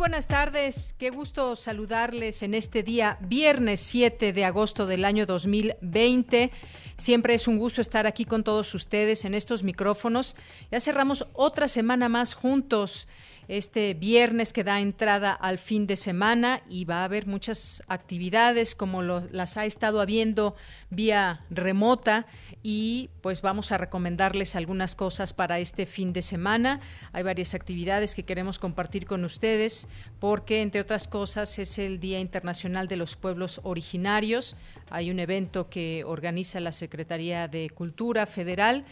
Buenas tardes, qué gusto saludarles en este día, viernes 7 de agosto del año 2020. Siempre es un gusto estar aquí con todos ustedes en estos micrófonos. Ya cerramos otra semana más juntos este viernes que da entrada al fin de semana y va a haber muchas actividades como las ha estado habiendo vía remota y pues vamos a recomendarles algunas cosas para este fin de semana. Hay varias actividades que queremos compartir con ustedes porque entre otras cosas es el Día Internacional de los Pueblos Originarios. Hay un evento que organiza la Secretaría de Cultura Federal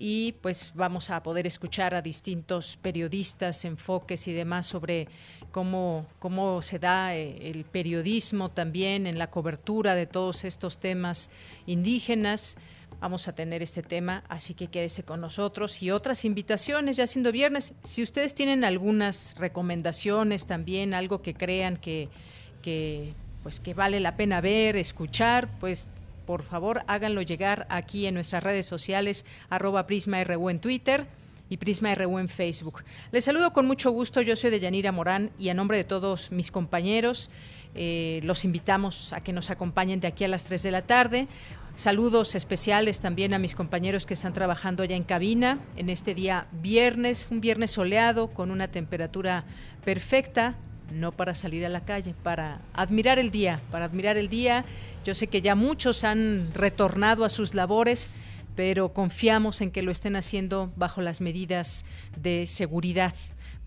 y pues vamos a poder escuchar a distintos periodistas, enfoques y demás sobre cómo, cómo se da eh, el periodismo también en la cobertura de todos estos temas indígenas vamos a tener este tema, así que quédese con nosotros y otras invitaciones, ya siendo viernes. Si ustedes tienen algunas recomendaciones también, algo que crean que, que pues que vale la pena ver, escuchar, pues por favor háganlo llegar aquí en nuestras redes sociales, arroba PrismaRU en Twitter y Prisma RU en Facebook. Les saludo con mucho gusto, yo soy de Yanira Morán y a nombre de todos mis compañeros eh, los invitamos a que nos acompañen de aquí a las 3 de la tarde. Saludos especiales también a mis compañeros que están trabajando allá en cabina en este día viernes, un viernes soleado con una temperatura perfecta, no para salir a la calle, para admirar el día, para admirar el día. Yo sé que ya muchos han retornado a sus labores, pero confiamos en que lo estén haciendo bajo las medidas de seguridad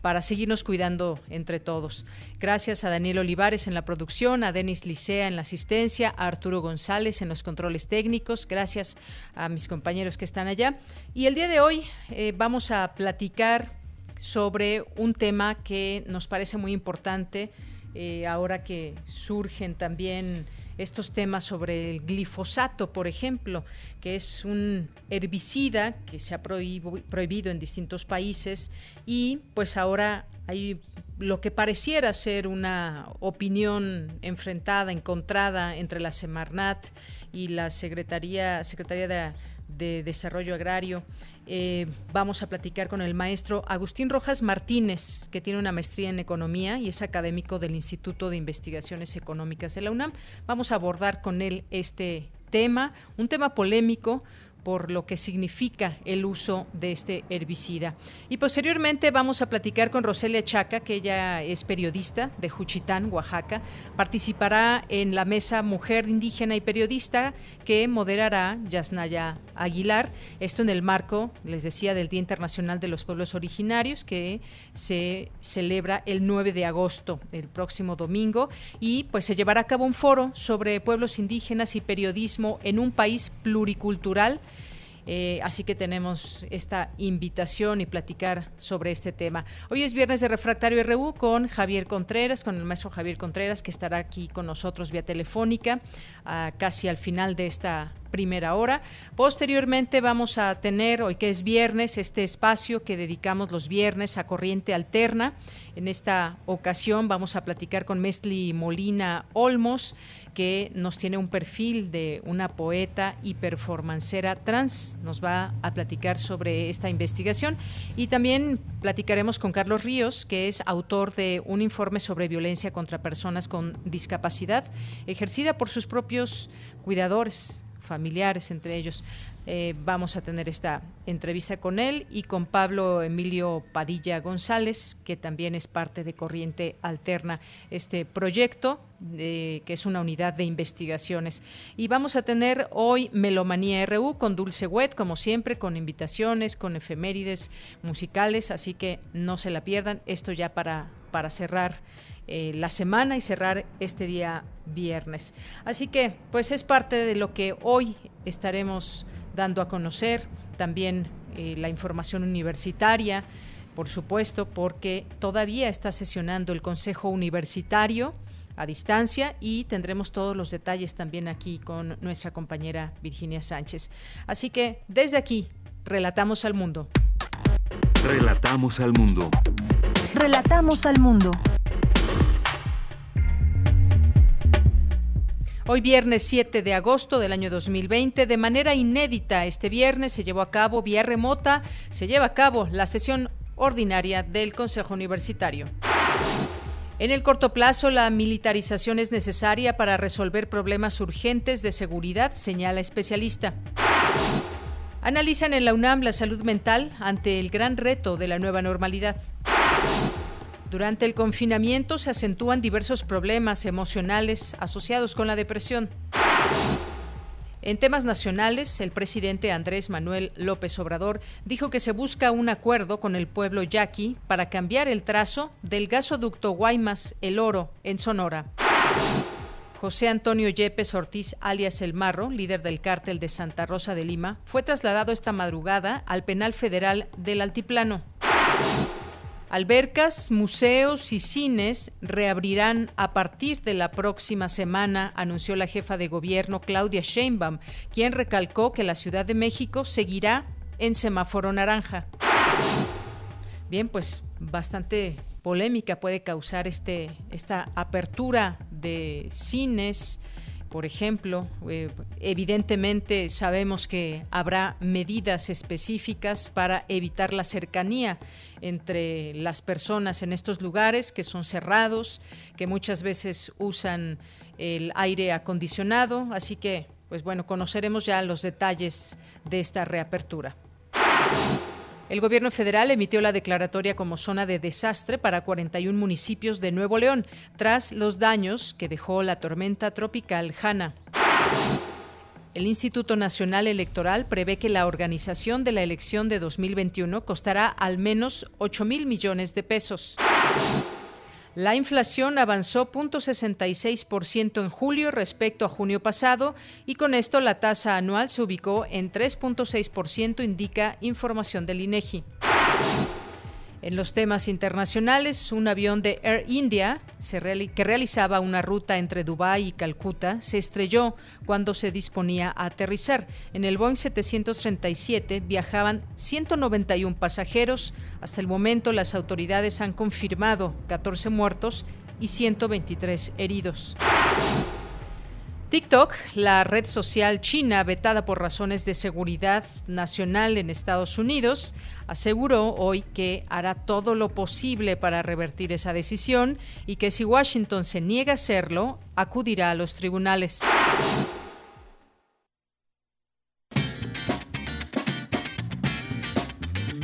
para seguirnos cuidando entre todos. Gracias a Daniel Olivares en la producción, a Denis Licea en la asistencia, a Arturo González en los controles técnicos, gracias a mis compañeros que están allá. Y el día de hoy eh, vamos a platicar sobre un tema que nos parece muy importante eh, ahora que surgen también estos temas sobre el glifosato, por ejemplo, que es un herbicida que se ha prohibido en distintos países y pues ahora hay lo que pareciera ser una opinión enfrentada, encontrada entre la Semarnat y la Secretaría, Secretaría de, de Desarrollo Agrario. Eh, vamos a platicar con el maestro Agustín Rojas Martínez, que tiene una maestría en economía y es académico del Instituto de Investigaciones Económicas de la UNAM. Vamos a abordar con él este tema, un tema polémico por lo que significa el uso de este herbicida. Y posteriormente vamos a platicar con Roselia Chaca, que ella es periodista de Juchitán, Oaxaca. Participará en la mesa Mujer Indígena y Periodista que moderará Yasnaya Aguilar. Esto en el marco, les decía, del Día Internacional de los Pueblos Originarios, que se celebra el 9 de agosto, el próximo domingo. Y pues se llevará a cabo un foro sobre pueblos indígenas y periodismo en un país pluricultural eh, así que tenemos esta invitación y platicar sobre este tema. Hoy es viernes de Refractario RU con Javier Contreras, con el maestro Javier Contreras, que estará aquí con nosotros vía telefónica, casi al final de esta primera hora. Posteriormente vamos a tener, hoy que es viernes, este espacio que dedicamos los viernes a Corriente Alterna. En esta ocasión vamos a platicar con Mesli Molina Olmos que nos tiene un perfil de una poeta y performancera trans. Nos va a platicar sobre esta investigación y también platicaremos con Carlos Ríos, que es autor de un informe sobre violencia contra personas con discapacidad ejercida por sus propios cuidadores familiares entre ellos. Eh, vamos a tener esta entrevista con él y con Pablo Emilio Padilla González, que también es parte de Corriente Alterna, este proyecto, que es una unidad de investigaciones. Y vamos a tener hoy Melomanía RU con Dulce Wet, como siempre, con invitaciones, con efemérides musicales, así que no se la pierdan. Esto ya para, para cerrar eh, la semana y cerrar este día viernes. Así que, pues es parte de lo que hoy estaremos dando a conocer, también eh, la información universitaria, por supuesto, porque todavía está sesionando el Consejo Universitario a distancia y tendremos todos los detalles también aquí con nuestra compañera Virginia Sánchez. Así que desde aquí, relatamos al mundo. Relatamos al mundo. Relatamos al mundo. Hoy viernes 7 de agosto del año 2020, de manera inédita, este viernes se llevó a cabo vía remota, se lleva a cabo la sesión ordinaria del Consejo Universitario. En el corto plazo, la militarización es necesaria para resolver problemas urgentes de seguridad, señala especialista. Analizan en la UNAM la salud mental ante el gran reto de la nueva normalidad. Durante el confinamiento se acentúan diversos problemas emocionales asociados con la depresión. En temas nacionales, el presidente Andrés Manuel López Obrador dijo que se busca un acuerdo con el pueblo yaqui para cambiar el trazo del gasoducto Guaymas El Oro en Sonora. José Antonio Yepes Ortiz, alias El Marro, líder del cártel de Santa Rosa de Lima, fue trasladado esta madrugada al penal federal del Altiplano. Albercas, museos y cines reabrirán a partir de la próxima semana, anunció la jefa de gobierno Claudia Sheinbaum, quien recalcó que la Ciudad de México seguirá en semáforo naranja. Bien, pues bastante polémica puede causar este, esta apertura de cines, por ejemplo, eh, evidentemente sabemos que habrá medidas específicas para evitar la cercanía entre las personas en estos lugares que son cerrados, que muchas veces usan el aire acondicionado, así que, pues bueno, conoceremos ya los detalles de esta reapertura. El gobierno federal emitió la declaratoria como zona de desastre para 41 municipios de Nuevo León, tras los daños que dejó la tormenta tropical Hanna. El Instituto Nacional Electoral prevé que la organización de la elección de 2021 costará al menos 8 mil millones de pesos. La inflación avanzó 0.66% en julio respecto a junio pasado y con esto la tasa anual se ubicó en 3.6%, indica información del INEGI. En los temas internacionales, un avión de Air India que realizaba una ruta entre Dubái y Calcuta se estrelló cuando se disponía a aterrizar. En el Boeing 737 viajaban 191 pasajeros. Hasta el momento las autoridades han confirmado 14 muertos y 123 heridos. TikTok, la red social china vetada por razones de seguridad nacional en Estados Unidos, aseguró hoy que hará todo lo posible para revertir esa decisión y que si Washington se niega a hacerlo, acudirá a los tribunales.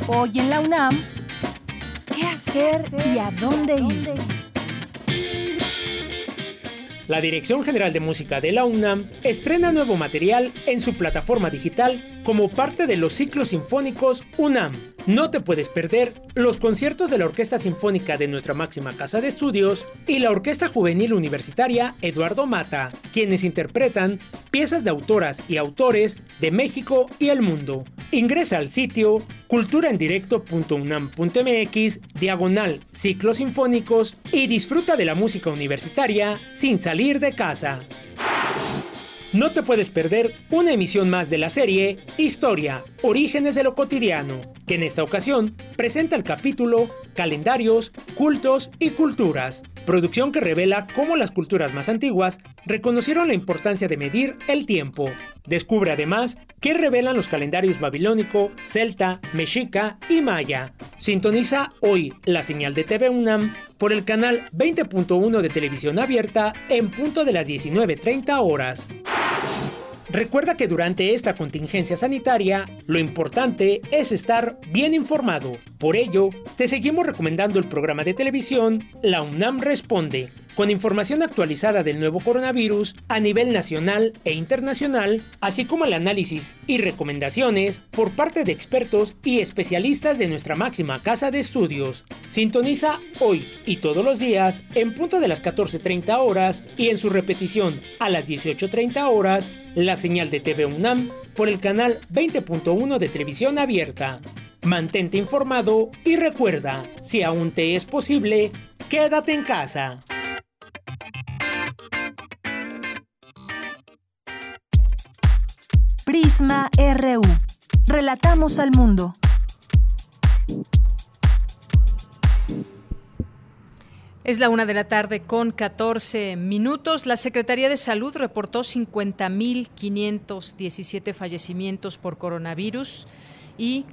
Hoy en la UNAM, ¿qué hacer y a dónde ir? La Dirección General de Música de la UNAM estrena nuevo material en su plataforma digital como parte de los ciclos sinfónicos UNAM. No te puedes perder los conciertos de la Orquesta Sinfónica de nuestra máxima casa de estudios y la Orquesta Juvenil Universitaria Eduardo Mata, quienes interpretan piezas de autoras y autores de México y el mundo. Ingresa al sitio culturaendirecto.unam.mx, diagonal ciclos sinfónicos y disfruta de la música universitaria sin salir de casa. No te puedes perder una emisión más de la serie Historia, Orígenes de lo Cotidiano, que en esta ocasión presenta el capítulo Calendarios, Cultos y Culturas, producción que revela cómo las culturas más antiguas reconocieron la importancia de medir el tiempo. Descubre además qué revelan los calendarios babilónico, celta, mexica y maya. Sintoniza hoy la señal de TV UNAM por el canal 20.1 de televisión abierta en punto de las 19.30 horas. Recuerda que durante esta contingencia sanitaria, lo importante es estar bien informado. Por ello, te seguimos recomendando el programa de televisión La UNAM Responde, con información actualizada del nuevo coronavirus a nivel nacional e internacional, así como el análisis y recomendaciones por parte de expertos y especialistas de nuestra máxima casa de estudios. Sintoniza hoy y todos los días en punto de las 14.30 horas y en su repetición a las 18.30 horas la señal de TV UNAM por el canal 20.1 de televisión abierta. Mantente informado y recuerda, si aún te es posible, quédate en casa. Prisma RU. Relatamos al mundo. Es la una de la tarde con 14 minutos. La Secretaría de Salud reportó 50.517 fallecimientos por coronavirus y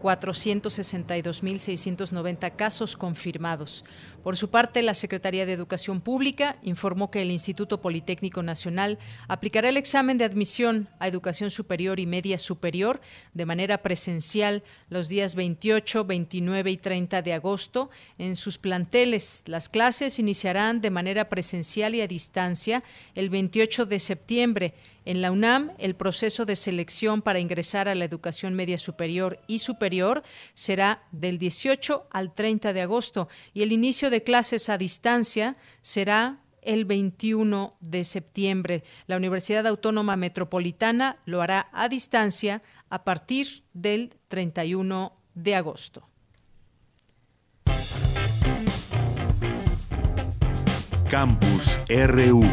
462.690 casos confirmados. Por su parte, la Secretaría de Educación Pública informó que el Instituto Politécnico Nacional aplicará el examen de admisión a educación superior y media superior de manera presencial los días 28, 29 y 30 de agosto en sus planteles. Las clases iniciarán de manera presencial y a distancia el 28 de septiembre en la UNAM, el proceso de selección para ingresar a la educación media superior y superior será del 18 al 30 de agosto y el inicio de clases a distancia será el 21 de septiembre. La Universidad Autónoma Metropolitana lo hará a distancia a partir del 31 de agosto. Campus RU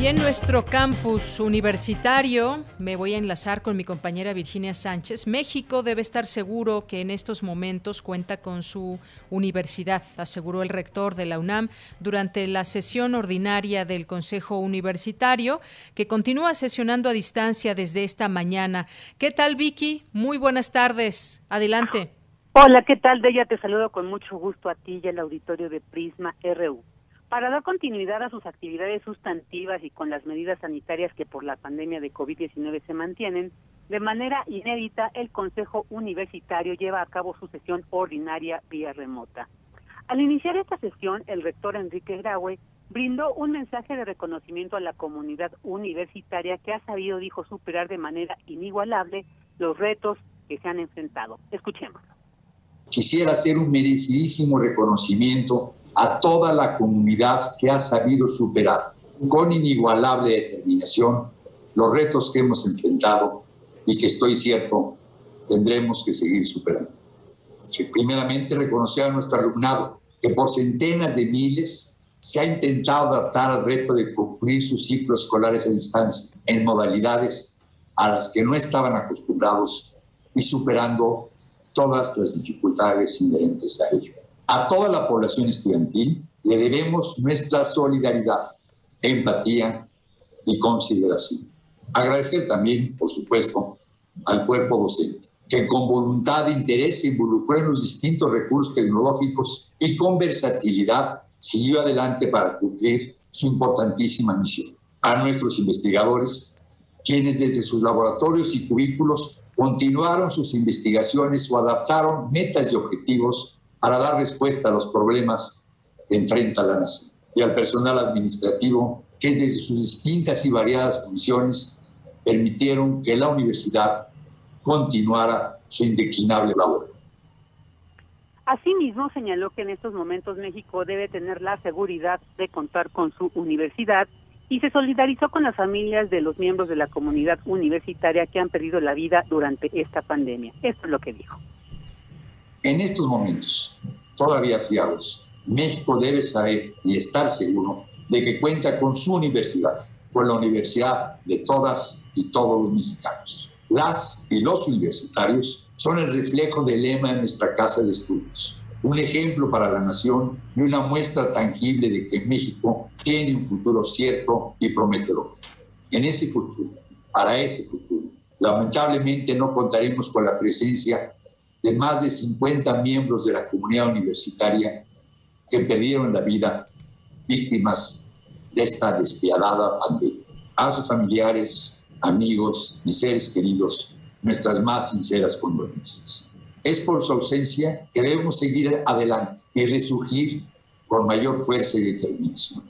Y en nuestro campus universitario, me voy a enlazar con mi compañera Virginia Sánchez, México debe estar seguro que en estos momentos cuenta con su universidad, aseguró el rector de la UNAM durante la sesión ordinaria del Consejo Universitario, que continúa sesionando a distancia desde esta mañana. ¿Qué tal, Vicky? Muy buenas tardes. Adelante. Hola, ¿qué tal, Deya? Te saludo con mucho gusto a ti y al auditorio de Prisma RU. Para dar continuidad a sus actividades sustantivas y con las medidas sanitarias que por la pandemia de COVID-19 se mantienen, de manera inédita el Consejo Universitario lleva a cabo su sesión ordinaria vía remota. Al iniciar esta sesión, el rector Enrique Graue brindó un mensaje de reconocimiento a la comunidad universitaria que ha sabido, dijo, superar de manera inigualable los retos que se han enfrentado. Escuchemos. Quisiera hacer un merecidísimo reconocimiento a toda la comunidad que ha sabido superar con inigualable determinación los retos que hemos enfrentado y que estoy cierto tendremos que seguir superando. primeramente, reconocer a nuestro alumnado que por centenas de miles se ha intentado adaptar al reto de concluir sus ciclos escolares a distancia en modalidades a las que no estaban acostumbrados y superando todas las dificultades inherentes a ello. A toda la población estudiantil le debemos nuestra solidaridad, empatía y consideración. Agradecer también, por supuesto, al cuerpo docente, que con voluntad e interés se involucró en los distintos recursos tecnológicos y con versatilidad siguió adelante para cumplir su importantísima misión. A nuestros investigadores, quienes desde sus laboratorios y cubículos continuaron sus investigaciones o adaptaron metas y objetivos para dar respuesta a los problemas que enfrenta la nación. Y al personal administrativo, que desde sus distintas y variadas funciones permitieron que la universidad continuara su indeclinable labor. Asimismo, señaló que en estos momentos México debe tener la seguridad de contar con su universidad y se solidarizó con las familias de los miembros de la comunidad universitaria que han perdido la vida durante esta pandemia. Esto es lo que dijo. En estos momentos, todavía sigamos, México debe saber y estar seguro de que cuenta con su universidad, con la universidad de todas y todos los mexicanos. Las y los universitarios son el reflejo del lema de nuestra casa de estudios, un ejemplo para la nación y una muestra tangible de que México tiene un futuro cierto y prometedor. En ese futuro, para ese futuro, lamentablemente no contaremos con la presencia de más de 50 miembros de la comunidad universitaria que perdieron la vida víctimas de esta despiadada pandemia. A sus familiares, amigos y seres queridos, nuestras más sinceras condolencias. Es por su ausencia que debemos seguir adelante y resurgir con mayor fuerza y determinación.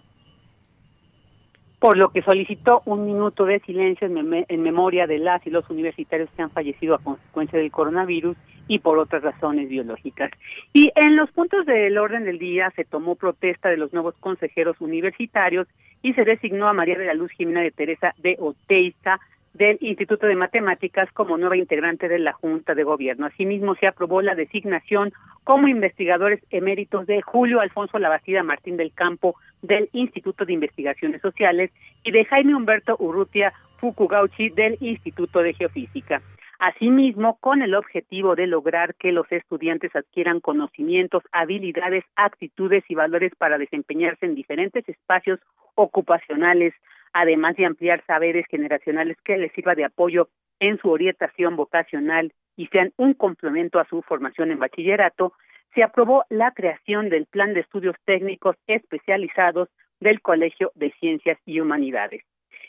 Por lo que solicitó un minuto de silencio en, memoria de las y los universitarios que han fallecido a consecuencia del coronavirus y por otras razones biológicas. Y en los puntos del orden del día se tomó protesta de los nuevos consejeros universitarios y se designó a María de la Luz Jimena de Teresa de Oteiza del Instituto de Matemáticas como nueva integrante de la Junta de Gobierno. Asimismo, se aprobó la designación como investigadores eméritos de Julio Alfonso Labastida Martín del Campo del Instituto de Investigaciones Sociales y de Jaime Humberto Urrutia Fukugauchi del Instituto de Geofísica. Asimismo, con el objetivo de lograr que los estudiantes adquieran conocimientos, habilidades, actitudes y valores para desempeñarse en diferentes espacios ocupacionales, además de ampliar saberes generacionales que les sirva de apoyo en su orientación vocacional y sean un complemento a su formación en bachillerato, se aprobó la creación del Plan de Estudios Técnicos Especializados del Colegio de Ciencias y Humanidades.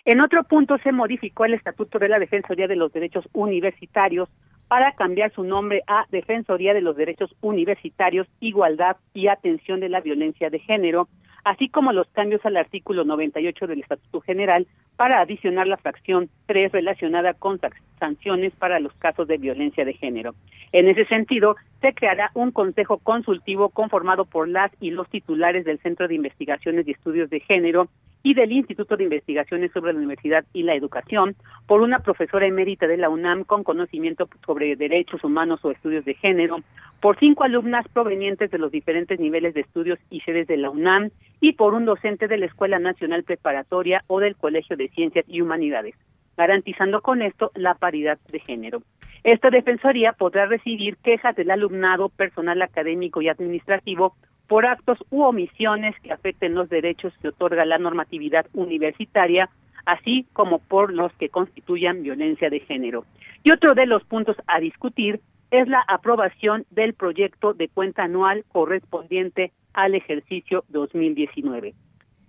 En otro punto se modificó el Estatuto de la Defensoría de los Derechos Universitarios para cambiar su nombre a Defensoría de los Derechos Universitarios, Igualdad y Atención de la Violencia de Género, así como los cambios al artículo 98 del Estatuto General para adicionar la fracción 3 relacionada con sanciones para los casos de violencia de género. En ese sentido, se creará un consejo consultivo conformado por las y los titulares del Centro de Investigaciones y Estudios de Género y del Instituto de Investigaciones sobre la Universidad y la Educación, por una profesora emérita de la UNAM con conocimiento sobre derechos humanos o estudios de género, por cinco alumnas provenientes de los diferentes niveles de estudios y sedes de la UNAM y por un docente de la Escuela Nacional Preparatoria o del Colegio de Ciencias y Humanidades, garantizando con esto la paridad de género. Esta defensoría podrá recibir quejas del alumnado, personal académico y administrativo por actos u omisiones que afecten los derechos que otorga la normatividad universitaria, así como por los que constituyan violencia de género. Y otro de los puntos a discutir es la aprobación del proyecto de cuenta anual correspondiente al ejercicio 2019.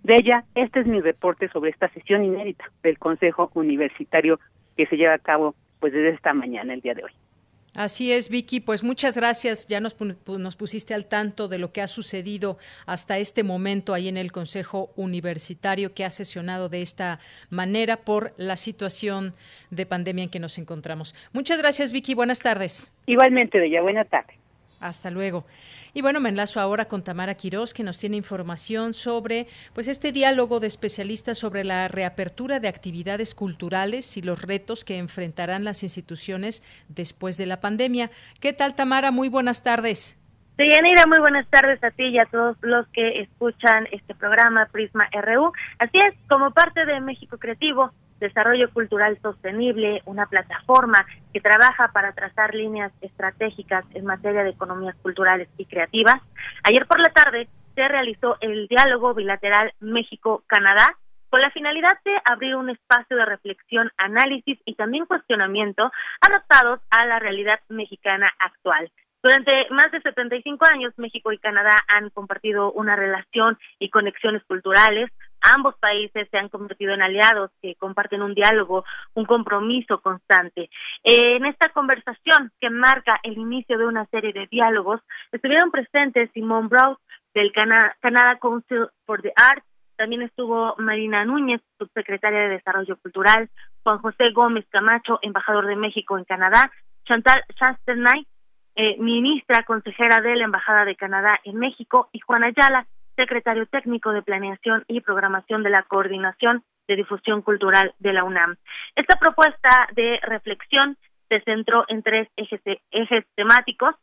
De ella, este es mi reporte sobre esta sesión inédita del Consejo Universitario que se lleva a cabo pues desde esta mañana, el día de hoy. Así es, Vicky. Pues muchas gracias. Ya nos, nos, pusiste al tanto de lo que ha sucedido hasta este momento ahí en el Consejo Universitario que ha sesionado de esta manera por la situación de pandemia en que nos encontramos. Muchas gracias, Vicky. Buenas tardes. Igualmente, Bella. Buenas tardes. Hasta luego. Y bueno, me enlazo ahora con Tamara Quirós, que nos tiene información sobre pues este diálogo de especialistas sobre la reapertura de actividades culturales y los retos que enfrentarán las instituciones después de la pandemia. ¿Qué tal, Tamara? Muy buenas tardes. Deyanira, muy buenas tardes a ti y a todos los que escuchan este programa Prisma RU. Así es, como parte de México Creativo, Desarrollo Cultural Sostenible, una plataforma que trabaja para trazar líneas estratégicas en materia de economías culturales y creativas. Ayer por la tarde se realizó el diálogo bilateral México-Canadá con la finalidad de abrir un espacio de reflexión, análisis y también cuestionamiento adaptados a la realidad mexicana actual. Durante más de 75 años, México y Canadá han compartido una relación y conexiones culturales, Ambos países se han convertido en aliados que comparten un diálogo, un compromiso constante. En esta conversación que marca el inicio de una serie de diálogos, estuvieron presentes Simone Browse del Canada Council for the Arts, también estuvo Marina Núñez, subsecretaria de Desarrollo Cultural, Juan José Gómez Camacho, embajador de México en Canadá, Chantal Chasternay, eh, ministra consejera de la Embajada de Canadá en México, y Juan Ayala, secretario técnico de Planeación y Programación de la Coordinación de Difusión Cultural de la UNAM. Esta propuesta de reflexión se centró en tres ejes, temáticos,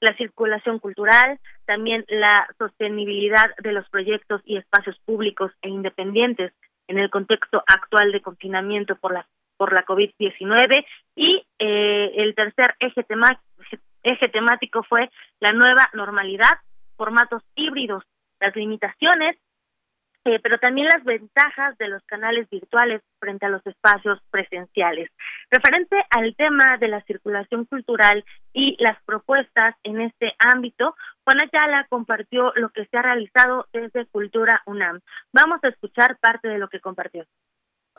la circulación cultural, también la sostenibilidad de los proyectos y espacios públicos e independientes en el contexto actual de confinamiento por la por la COVID-19 y eh, el tercer eje temático fue la nueva normalidad, formatos híbridos las limitaciones, eh, pero también las ventajas de los canales virtuales frente a los espacios presenciales. Referente al tema de la circulación cultural y las propuestas en este ámbito, Juan Ayala compartió lo que se ha realizado desde Cultura UNAM. Vamos a escuchar parte de lo que compartió.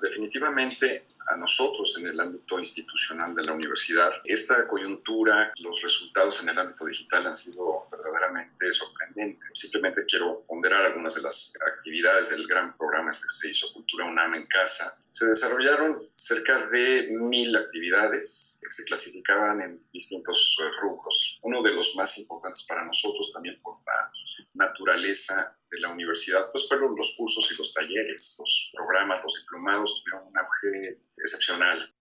Definitivamente a nosotros en el ámbito institucional de la universidad, esta coyuntura, los resultados en el ámbito digital han sido verdaderamente sorprendentes. Simplemente quiero ponderar algunas de las actividades del gran programa este que se hizo Cultura UNAM en casa. Se desarrollaron cerca de mil actividades que se clasificaban en distintos eh, rubros. Uno de los más importantes para nosotros también por la naturaleza de la universidad, pues fueron los cursos y los talleres, los programas, los diplomados tuvieron un auge excepcional.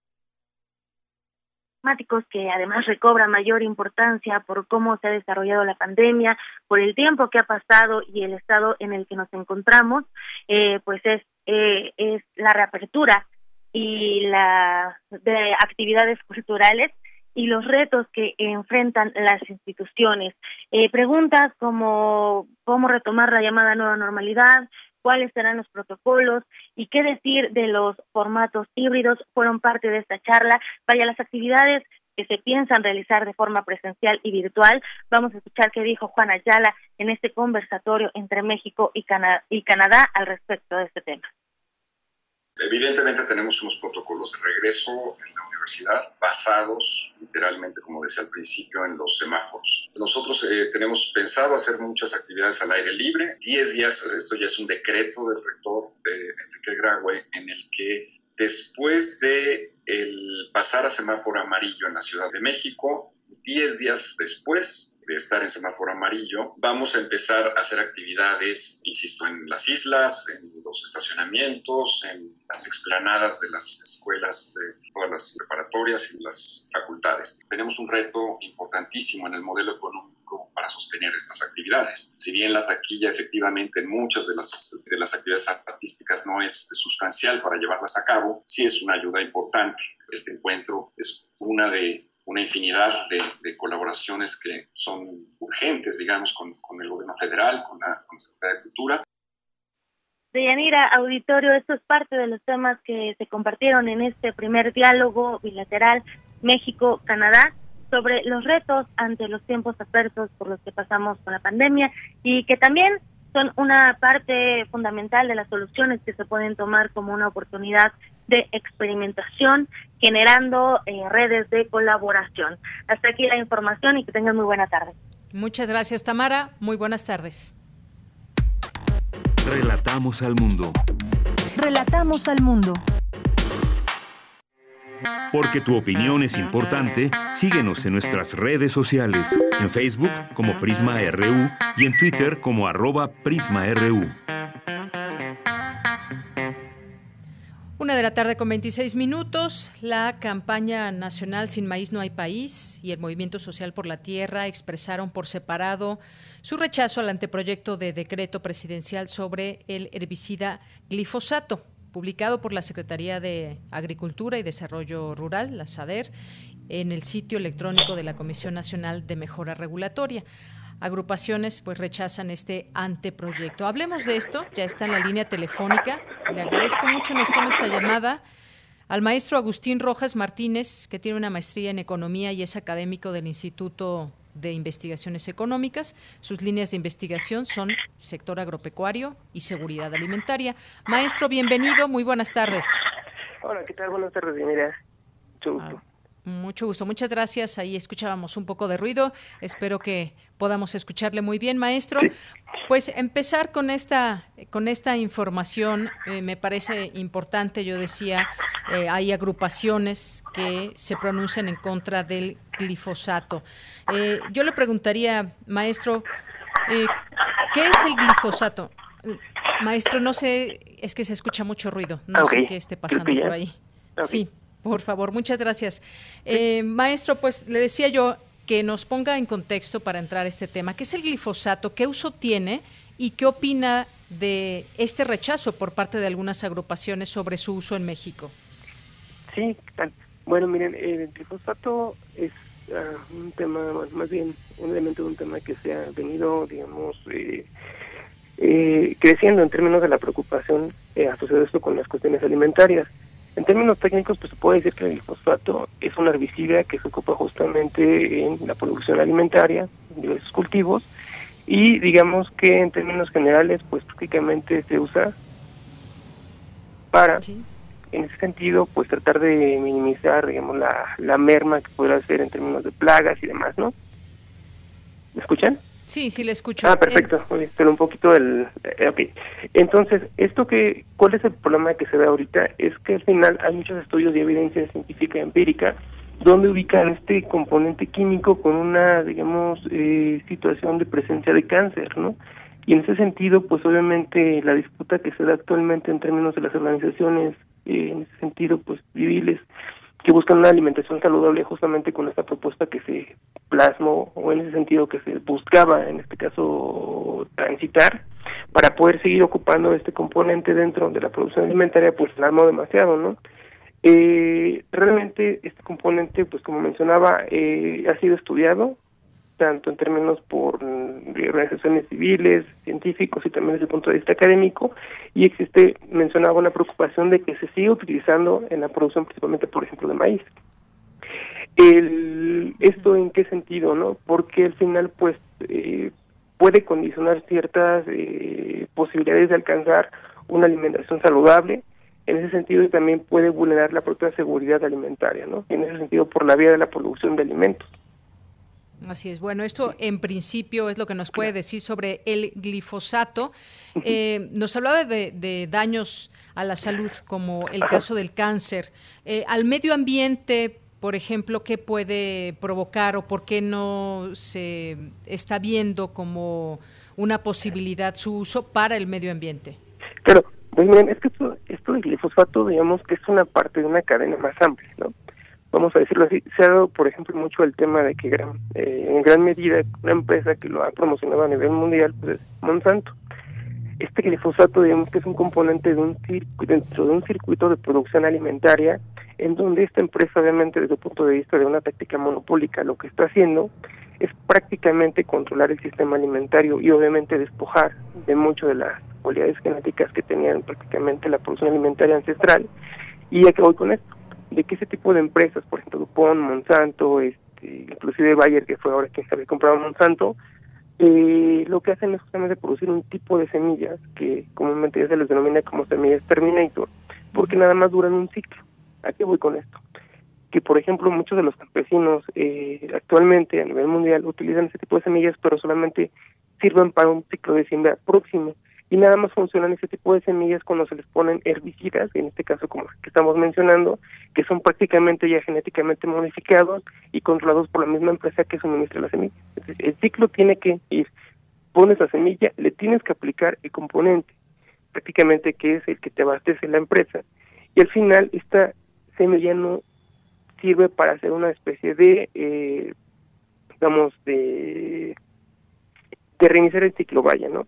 Que además recobra mayor importancia por cómo se ha desarrollado la pandemia, por el tiempo que ha pasado y el estado en el que nos encontramos, eh, pues es, eh, es la reapertura y la de actividades culturales y los retos que enfrentan las instituciones. Eh, preguntas como cómo retomar la llamada nueva normalidad, cuáles serán los protocolos y qué decir de los formatos híbridos fueron parte de esta charla. Vaya, las actividades que se piensan realizar de forma presencial y virtual. Vamos a escuchar qué dijo Juan Ayala en este conversatorio entre México y, y Canadá al respecto de este tema. Evidentemente tenemos unos protocolos de regreso en la universidad basados literalmente, como decía al principio, en los semáforos. Nosotros eh, tenemos pensado hacer muchas actividades al aire libre. Diez días, esto ya es un decreto del rector de Enrique Graue en el que después de el pasar a semáforo amarillo en la Ciudad de México, diez días después de estar en semáforo amarillo, vamos a empezar a hacer actividades, insisto, en las islas, en los estacionamientos, en las explanadas de las escuelas, todas las preparatorias y las facultades. Tenemos un reto importantísimo en el modelo económico para sostener estas actividades. Si bien la taquilla efectivamente en muchas de las, de las actividades artísticas no es sustancial para llevarlas a cabo, sí es una ayuda importante. Este encuentro es una de una infinidad de, de colaboraciones que son urgentes, digamos, con, con el gobierno federal, con la, con la Secretaría de Cultura, Deyanira, auditorio, esto es parte de los temas que se compartieron en este primer diálogo bilateral México-Canadá sobre los retos ante los tiempos adversos por los que pasamos con la pandemia y que también son una parte fundamental de las soluciones que se pueden tomar como una oportunidad de experimentación, generando eh, redes de colaboración. Hasta aquí la información y que tengan muy buena tarde. Muchas gracias, Tamara. Muy buenas tardes. Relatamos al mundo. Relatamos al mundo. Porque tu opinión es importante, síguenos en nuestras redes sociales, en Facebook como Prisma RU y en Twitter como arroba PrismaRU. Una de la tarde con 26 minutos, la campaña nacional Sin Maíz No Hay País y el Movimiento Social por la Tierra expresaron por separado su rechazo al anteproyecto de decreto presidencial sobre el herbicida glifosato, publicado por la Secretaría de Agricultura y Desarrollo Rural, la SADER, en el sitio electrónico de la Comisión Nacional de Mejora Regulatoria. Agrupaciones pues rechazan este anteproyecto. Hablemos de esto, ya está en la línea telefónica. Le agradezco mucho, nos toma esta llamada al maestro Agustín Rojas Martínez, que tiene una maestría en economía y es académico del Instituto de Investigaciones Económicas. Sus líneas de investigación son sector agropecuario y seguridad alimentaria. Maestro, bienvenido, muy buenas tardes. Hola, ¿qué tal? Buenas tardes, Mira. Mucho gusto. Ah, mucho gusto, muchas gracias. Ahí escuchábamos un poco de ruido. Espero que podamos escucharle muy bien, maestro. Pues empezar con esta con esta información eh, me parece importante. Yo decía, eh, hay agrupaciones que se pronuncian en contra del glifosato. Eh, yo le preguntaría, maestro, ¿qué es el glifosato? Maestro, no sé, es que se escucha mucho ruido. No sé qué esté pasando por ahí. Sí. Por favor, muchas gracias. Eh, maestro, pues le decía yo que nos ponga en contexto para entrar a este tema. ¿Qué es el glifosato? ¿Qué uso tiene? ¿Y qué opina de este rechazo por parte de algunas agrupaciones sobre su uso en México? Sí, bueno, miren, el glifosato es ah, un tema, más bien un elemento de un tema que se ha venido, digamos, eh, eh, creciendo en términos de la preocupación asociada esto con las cuestiones alimentarias. En términos técnicos, pues se puede decir que el glifosato es un herbicida que se ocupa justamente en la producción alimentaria, en diversos cultivos, y digamos que en términos generales, pues prácticamente se usa para en ese sentido, pues tratar de minimizar, digamos, la, la merma que pueda hacer en términos de plagas y demás, ¿no? ¿Me escuchan? Sí, sí le escucho. Ah, perfecto. pero un poquito del... Eh, ok. Entonces, esto que... ¿Cuál es el problema que se ve ahorita? Es que al final hay muchos estudios de evidencia científica y empírica donde ubican este componente químico con una, digamos, eh, situación de presencia de cáncer, ¿no? Y en ese sentido, pues obviamente la disputa que se da actualmente en términos de las organizaciones, eh, en ese sentido, pues civiles, que buscan una alimentación saludable justamente con esta propuesta que se plasmó o en ese sentido que se buscaba en este caso transitar para poder seguir ocupando este componente dentro de la producción alimentaria pues alarmó demasiado no eh, realmente este componente pues como mencionaba eh, ha sido estudiado tanto en términos por organizaciones civiles, científicos y también desde el punto de vista académico, y existe, mencionaba, una preocupación de que se sigue utilizando en la producción principalmente, por ejemplo, de maíz. El, ¿Esto en qué sentido, no? Porque al final, pues, eh, puede condicionar ciertas eh, posibilidades de alcanzar una alimentación saludable, en ese sentido también puede vulnerar la propia seguridad alimentaria, ¿no? En ese sentido, por la vía de la producción de alimentos. Así es. Bueno, esto en principio es lo que nos puede decir sobre el glifosato. Eh, nos hablaba de, daños a la salud, como el caso del cáncer. Eh, al medio ambiente, por ejemplo, ¿qué puede provocar o por qué no se está viendo como una posibilidad su uso para el medio ambiente? Claro, pues miren, es que esto, esto del glifosato, digamos que es una parte de una cadena más amplia, ¿no? Vamos a decirlo así, se ha dado, por ejemplo, mucho el tema de que gran, eh, en gran medida una empresa que lo ha promocionado a nivel mundial pues, es Monsanto. Este glifosato, digamos que es un componente de un dentro de un circuito de producción alimentaria, en donde esta empresa, obviamente, desde el punto de vista de una táctica monopólica, lo que está haciendo es prácticamente controlar el sistema alimentario y obviamente despojar de mucho de las cualidades genéticas que tenían prácticamente la producción alimentaria ancestral. ¿Y a qué voy con esto? De que ese tipo de empresas, por ejemplo Dupont, Monsanto, este, inclusive Bayer, que fue ahora quien se había comprado Monsanto, eh, lo que hacen es justamente producir un tipo de semillas que comúnmente ya se les denomina como semillas Terminator, porque nada más duran un ciclo. ¿A qué voy con esto? Que, por ejemplo, muchos de los campesinos eh, actualmente a nivel mundial utilizan ese tipo de semillas, pero solamente sirven para un ciclo de siembra próximo y nada más funcionan ese tipo de semillas cuando se les ponen herbicidas, en este caso como que estamos mencionando, que son prácticamente ya genéticamente modificados y controlados por la misma empresa que suministra la semilla. el ciclo tiene que ir, pones la semilla, le tienes que aplicar el componente, prácticamente que es el que te abastece la empresa, y al final esta semilla no sirve para hacer una especie de, eh, digamos, de, de reiniciar el ciclo, vaya, ¿no?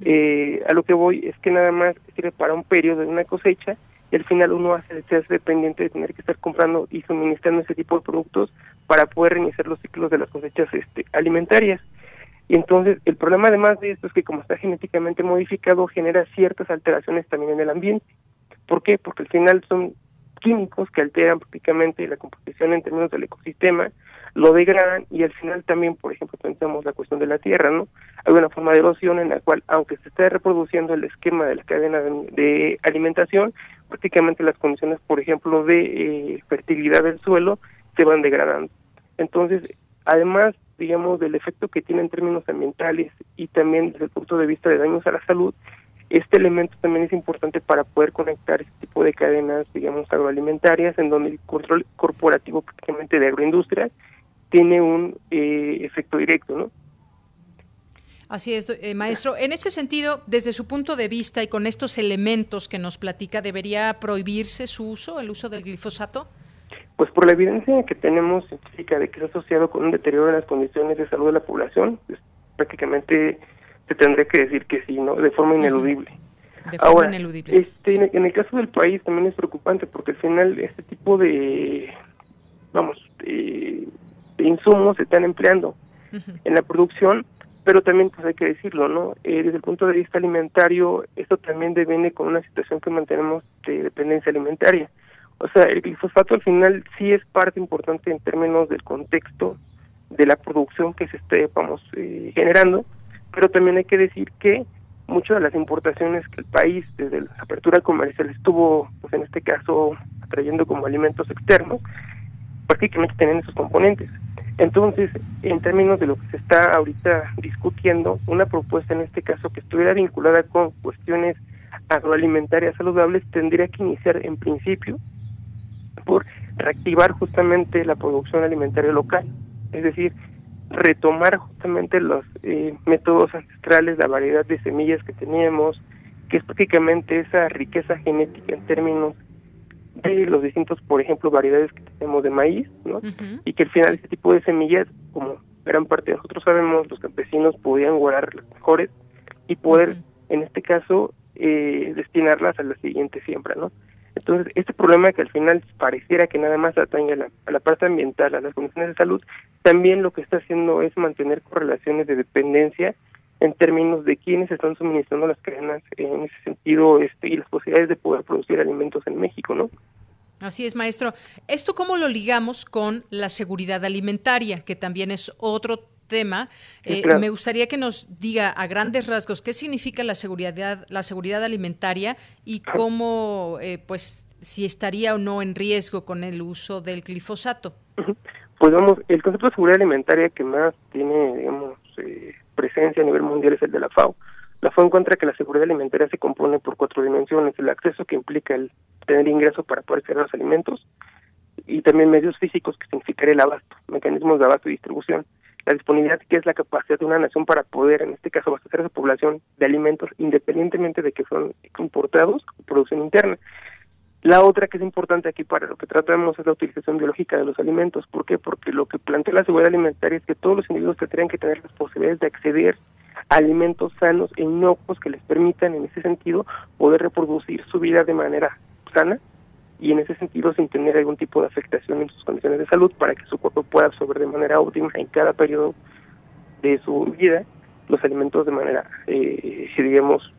Eh, a lo que voy es que nada más sirve para un periodo de una cosecha y al final uno hace, se hace dependiente de tener que estar comprando y suministrando ese tipo de productos para poder reiniciar los ciclos de las cosechas este, alimentarias. Y entonces el problema además de esto es que como está genéticamente modificado genera ciertas alteraciones también en el ambiente. ¿Por qué? Porque al final son químicos que alteran prácticamente la composición en términos del ecosistema, lo degradan y al final también, por ejemplo, pensamos la cuestión de la tierra, ¿no? Hay una forma de erosión en la cual, aunque se esté reproduciendo el esquema de la cadena de, alimentación, prácticamente las condiciones, por ejemplo, de eh, fertilidad del suelo se van degradando. Entonces, además, digamos, del efecto que tiene en términos ambientales y también desde el punto de vista de daños a la salud, este elemento también es importante para poder conectar este tipo de cadenas, digamos, agroalimentarias, en donde el control corporativo prácticamente de agroindustria tiene un eh, efecto directo, ¿no? Así es, eh, maestro. En este sentido, desde su punto de vista y con estos elementos que nos platica, ¿debería prohibirse su uso, el uso del glifosato? Pues por la evidencia que tenemos científica de que es asociado con un deterioro en las condiciones de salud de la población, pues, prácticamente se tendría que decir que sí, ¿no? De forma ineludible. De forma Ahora, ineludible. Este, en el caso del país también es preocupante porque al final este tipo de, vamos, de, insumos se están empleando en la producción, pero también pues hay que decirlo, ¿no? Eh, desde el punto de vista alimentario, esto también deviene con una situación que mantenemos de dependencia alimentaria. O sea, el glifosato al final sí es parte importante en términos del contexto de la producción que se esté, vamos, eh, generando, pero también hay que decir que muchas de las importaciones que el país desde la apertura comercial estuvo, pues en este caso, atrayendo como alimentos externos, prácticamente tienen esos componentes. Entonces, en términos de lo que se está ahorita discutiendo, una propuesta en este caso que estuviera vinculada con cuestiones agroalimentarias saludables tendría que iniciar en principio por reactivar justamente la producción alimentaria local, es decir, retomar justamente los eh, métodos ancestrales, la variedad de semillas que teníamos, que es prácticamente esa riqueza genética en términos de los distintos, por ejemplo, variedades que tenemos de maíz, ¿no? Y que al final este tipo de semillas, como gran parte de nosotros sabemos, los campesinos podían guardar las mejores y poder, en este caso, eh, destinarlas a la siguiente siembra, ¿no? Entonces, este problema que al final pareciera que nada más atañe a la, a la parte ambiental, a las condiciones de salud, también lo que está haciendo es mantener correlaciones de dependencia en términos de quiénes están suministrando las cadenas en ese sentido este, y las posibilidades de poder producir alimentos en México, ¿no? Así es, maestro. ¿Esto cómo lo ligamos con la seguridad alimentaria, que también es otro tema? Eh, me gustaría que nos diga a grandes rasgos qué significa la seguridad, la seguridad alimentaria y cómo, eh, pues, si estaría o no en riesgo con el uso del glifosato. Pues vamos, el concepto de seguridad alimentaria que más tiene, digamos, eh, presencia a nivel mundial es el de la FAO. La FAO encuentra que la seguridad alimentaria se compone por cuatro dimensiones, el acceso que implica el tener ingreso para poder crear los alimentos y también medios físicos que significaría el abasto, mecanismos de abasto y distribución, la disponibilidad que es la capacidad de una nación para poder, en este caso, abastecer a su población de alimentos independientemente de que son importados o producción interna. La otra que es importante aquí para lo que tratamos es la utilización biológica de los alimentos. ¿Por qué? Porque lo que plantea la seguridad alimentaria es que todos los individuos tendrían que tener las posibilidades de acceder a alimentos sanos e inocuos que les permitan, en ese sentido, poder reproducir su vida de manera sana y en ese sentido sin tener algún tipo de afectación en sus condiciones de salud para que su cuerpo pueda absorber de manera óptima en cada periodo de su vida los alimentos de manera, eh, digamos,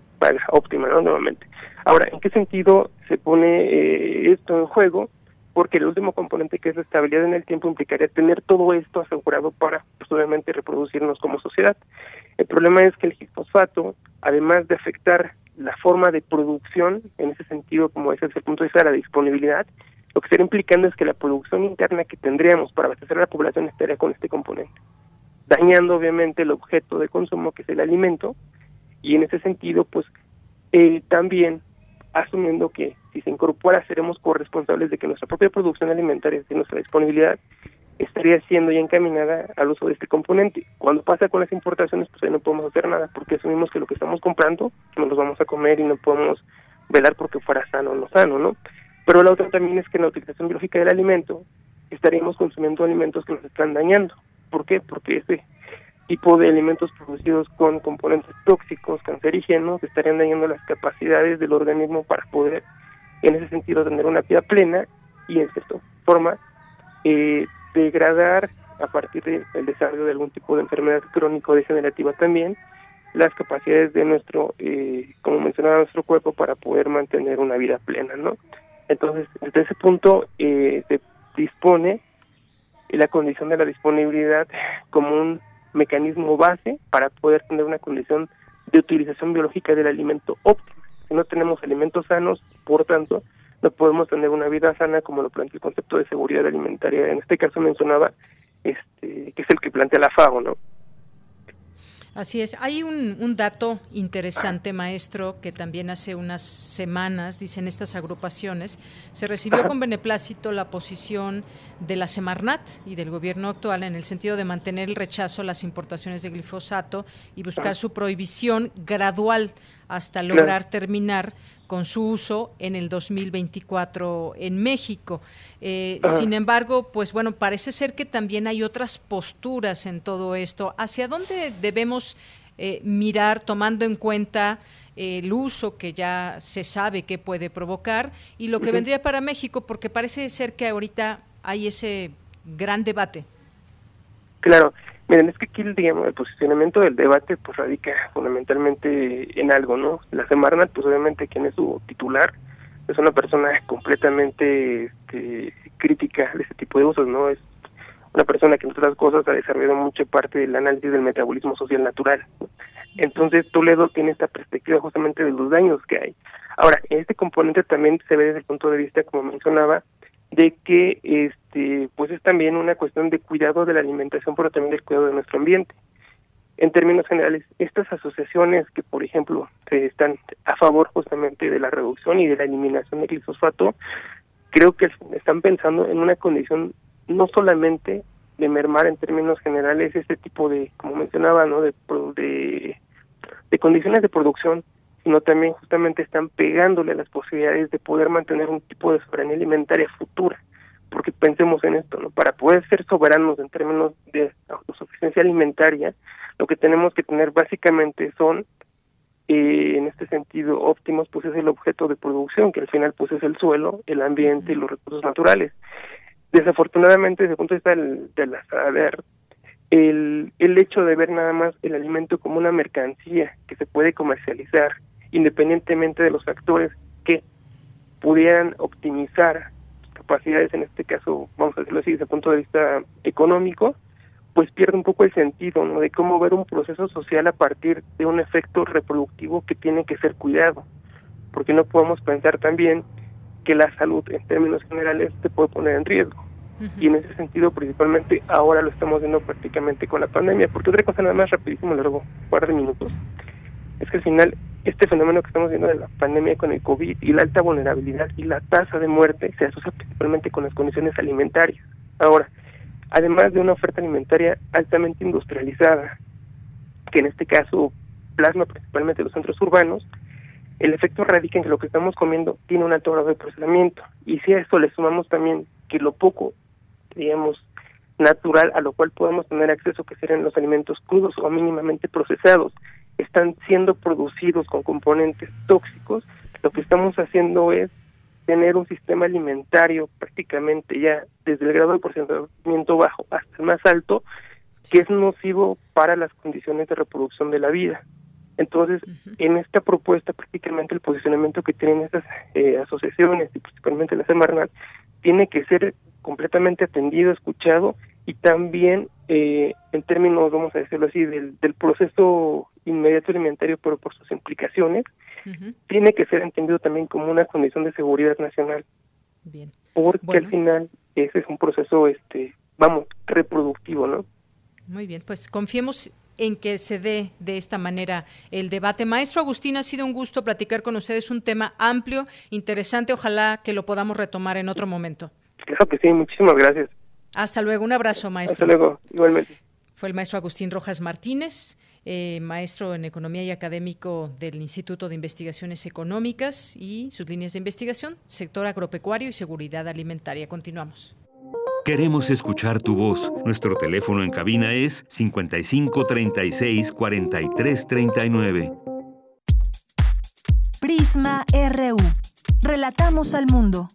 óptima. Nuevamente. Ahora, ¿en qué sentido se pone eh, esto en juego? Porque el último componente, que es la estabilidad en el tiempo, implicaría tener todo esto asegurado para, pues, reproducirnos como sociedad. El problema es que el fosfato, además de afectar la forma de producción, en ese sentido, como es desde el punto de vista de la disponibilidad, lo que estaría implicando es que la producción interna que tendríamos para abastecer a la población estaría con este componente, dañando obviamente el objeto de consumo, que es el alimento, y en ese sentido, pues eh, también asumiendo que si se incorpora seremos corresponsables de que nuestra propia producción alimentaria, de nuestra disponibilidad, estaría siendo ya encaminada al uso de este componente. Cuando pasa con las importaciones, pues ahí no podemos hacer nada, porque asumimos que lo que estamos comprando nos lo vamos a comer y no podemos velar porque fuera sano o no sano, ¿no? Pero la otra también es que en la utilización biológica del alimento estaríamos consumiendo alimentos que nos están dañando. ¿Por qué? Porque ese tipo de alimentos producidos con componentes tóxicos, cancerígenos, estarían dañando las capacidades del organismo para poder, en ese sentido, tener una vida plena y, en cierta forma, eh, degradar a partir del desarrollo de algún tipo de enfermedad crónico-degenerativa también las capacidades de nuestro, eh, como mencionaba, nuestro cuerpo para poder mantener una vida plena, ¿no? Entonces, desde ese punto eh, se dispone la condición de la disponibilidad como un mecanismo base para poder tener una condición de utilización biológica del alimento óptima. Si no tenemos alimentos sanos, por tanto, no podemos tener una vida sana como lo plantea el concepto de seguridad alimentaria. En este caso mencionaba, este, que es el que plantea la FAO, ¿no? Así es. Hay un, dato interesante, maestro, que también hace unas semanas, dicen estas agrupaciones, se recibió con beneplácito la posición de la Semarnat y del gobierno actual en el sentido de mantener el rechazo a las importaciones de glifosato y buscar su prohibición gradual hasta lograr terminar con su uso en el 2024 en México. Eh, sin embargo, pues bueno, parece ser que también hay otras posturas en todo esto. ¿Hacia dónde debemos eh, mirar tomando en cuenta el uso que ya se sabe que puede provocar y lo que vendría para México? Porque parece ser que ahorita hay ese gran debate. Claro, Miren, es que aquí, digamos, el posicionamiento del debate pues radica fundamentalmente en algo, ¿no? La Semarnat, pues obviamente quien es su titular, es una persona completamente este, crítica de ese tipo de usos, ¿no? Es una persona que, entre otras cosas, ha desarrollado mucha parte del análisis del metabolismo social natural. Entonces Toledo tiene esta perspectiva justamente de los daños que hay. Ahora, este componente también se ve desde el punto de vista, como mencionaba, de que este pues es también una cuestión de cuidado de la alimentación, pero también del cuidado de nuestro ambiente. En términos generales, estas asociaciones que, por ejemplo, se están a favor justamente de la reducción y de la eliminación del glifosato, creo que están pensando en una condición no solamente de mermar en términos generales este tipo de, como mencionaba, ¿no? de, de condiciones de producción, sino también justamente están pegándole las posibilidades de poder mantener un tipo de soberanía alimentaria futura. Porque pensemos en esto, ¿no? Para poder ser soberanos en términos de autosuficiencia alimentaria, lo que tenemos que tener básicamente son, eh, en este sentido, óptimos, pues es el objeto de producción, que al final pues es el suelo, el ambiente y los recursos naturales. Desafortunadamente, desde el punto de vista del, de la saber, el, el hecho de ver nada más el alimento como una mercancía que se puede comercializar independientemente de los factores que pudieran optimizar capacidades, en este caso, vamos a decirlo así, desde el punto de vista económico, pues pierde un poco el sentido, ¿no? De cómo ver un proceso social a partir de un efecto reproductivo que tiene que ser cuidado, porque no podemos pensar también que la salud en términos generales se puede poner en riesgo. Y en ese sentido, principalmente, ahora lo estamos viendo prácticamente con la pandemia, porque otra cosa nada más rapidísimo, largo, un par de minutos, es que al final este fenómeno que estamos viendo de la pandemia con el COVID y la alta vulnerabilidad y la tasa de muerte se asocia principalmente con las condiciones alimentarias. Ahora, además de una oferta alimentaria altamente industrializada, que en este caso plasma principalmente los centros urbanos, el efecto radica en que lo que estamos comiendo tiene un alto grado de procesamiento. Y si a esto le sumamos también que lo poco, digamos, natural a lo cual podemos tener acceso, que serían los alimentos crudos o mínimamente procesados, están siendo producidos con componentes tóxicos, lo que estamos haciendo es tener un sistema alimentario prácticamente ya desde el grado de procesamiento bajo hasta el más alto, que es nocivo para las condiciones de reproducción de la vida. Entonces, en esta propuesta, prácticamente el posicionamiento que tienen estas eh, asociaciones y principalmente la Semarnat tiene que ser completamente atendido, escuchado y también eh, en términos, vamos a decirlo así, del, del proceso inmediato alimentario, pero por sus implicaciones, tiene que ser entendido también como una condición de seguridad nacional. Bien. Porque al final ese es un proceso, este, vamos, reproductivo, ¿no? Muy bien, pues confiemos en que se dé de esta manera el debate. Maestro Agustín, ha sido un gusto platicar con ustedes, un tema amplio, interesante, ojalá que lo podamos retomar en otro momento. Claro que sí, muchísimas gracias. Hasta luego, un abrazo, maestro. Hasta luego, igualmente. Fue el maestro Agustín Rojas Martínez, eh, maestro en Economía y académico del Instituto de Investigaciones Económicas y sus líneas de investigación, sector agropecuario y seguridad alimentaria. Continuamos. Queremos escuchar tu voz. Nuestro teléfono en cabina es 55 36 43 39. Prisma RU. Relatamos al mundo.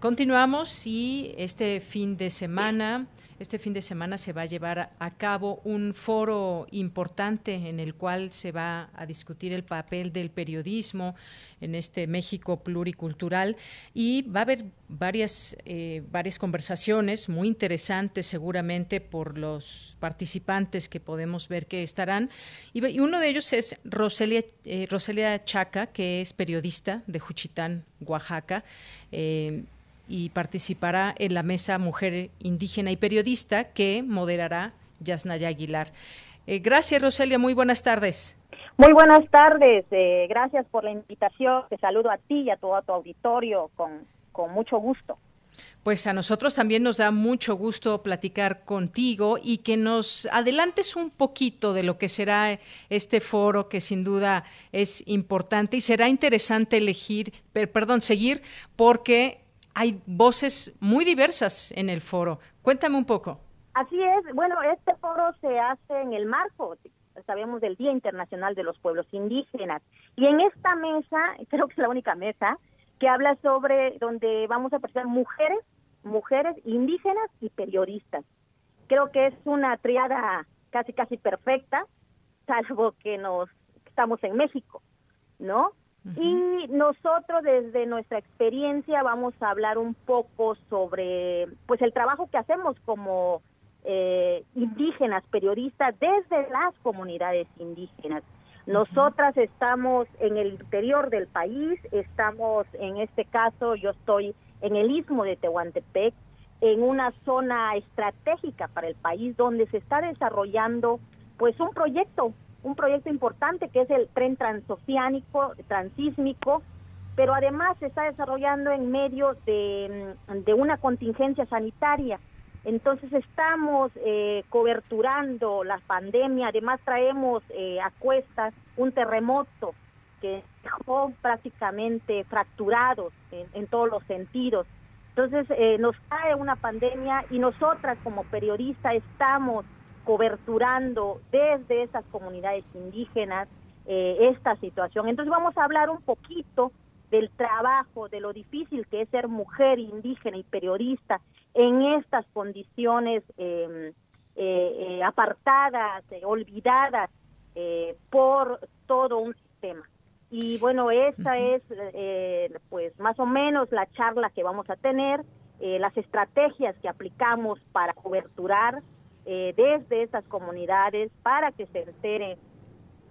Continuamos y este fin de semana, este fin de semana se va a llevar a cabo un foro importante en el cual se va a discutir el papel del periodismo en este México pluricultural y va a haber varias, eh, varias conversaciones muy interesantes seguramente por los participantes que podemos ver que estarán. Y, uno de ellos es Roselia, eh, Roselia Chaca, que es periodista de Juchitán, Oaxaca. Eh, y participará en la mesa Mujer Indígena y Periodista que moderará Yasnaya Aguilar. Eh, gracias, Roselia. Muy buenas tardes. Muy buenas tardes. Eh, gracias por la invitación. Te saludo a ti y a todo tu auditorio con, con mucho gusto. Pues a nosotros también nos da mucho gusto platicar contigo y que nos adelantes un poquito de lo que será este foro que sin duda es importante y será interesante elegir, perdón, seguir porque hay voces muy diversas en el foro. Cuéntame un poco. Así es. Bueno, este foro se hace en el marco, sabemos, del Día Internacional de los Pueblos Indígenas. Y en esta mesa, creo que es la única mesa, que habla sobre donde vamos a presentar mujeres, mujeres indígenas y periodistas. Creo que es una triada casi casi perfecta, salvo que nos estamos en México, ¿no? Y nosotros desde nuestra experiencia vamos a hablar un poco sobre pues el trabajo que hacemos como eh, indígenas, periodistas desde las comunidades indígenas. Nosotras estamos en el interior del país, estamos en este caso, yo estoy en el istmo de Tehuantepec, en una zona estratégica para el país donde se está desarrollando pues un proyecto, un proyecto importante que es el tren transoceánico, transísmico, pero además se está desarrollando en medio de, de una contingencia sanitaria. Entonces estamos eh, coberturando la pandemia, además traemos eh, a cuestas un terremoto que dejó prácticamente fracturados en, todos los sentidos. Entonces eh, nos cae una pandemia y nosotras como periodistas estamos coberturando desde esas comunidades indígenas esta situación. Entonces vamos a hablar un poquito del trabajo, de lo difícil que es ser mujer indígena y periodista en estas condiciones em, eh, eh, apartadas, eh, olvidadas por todo un sistema. Y bueno, esa es pues más o menos la charla que vamos a tener, las estrategias que aplicamos para coberturar desde estas comunidades para que se entere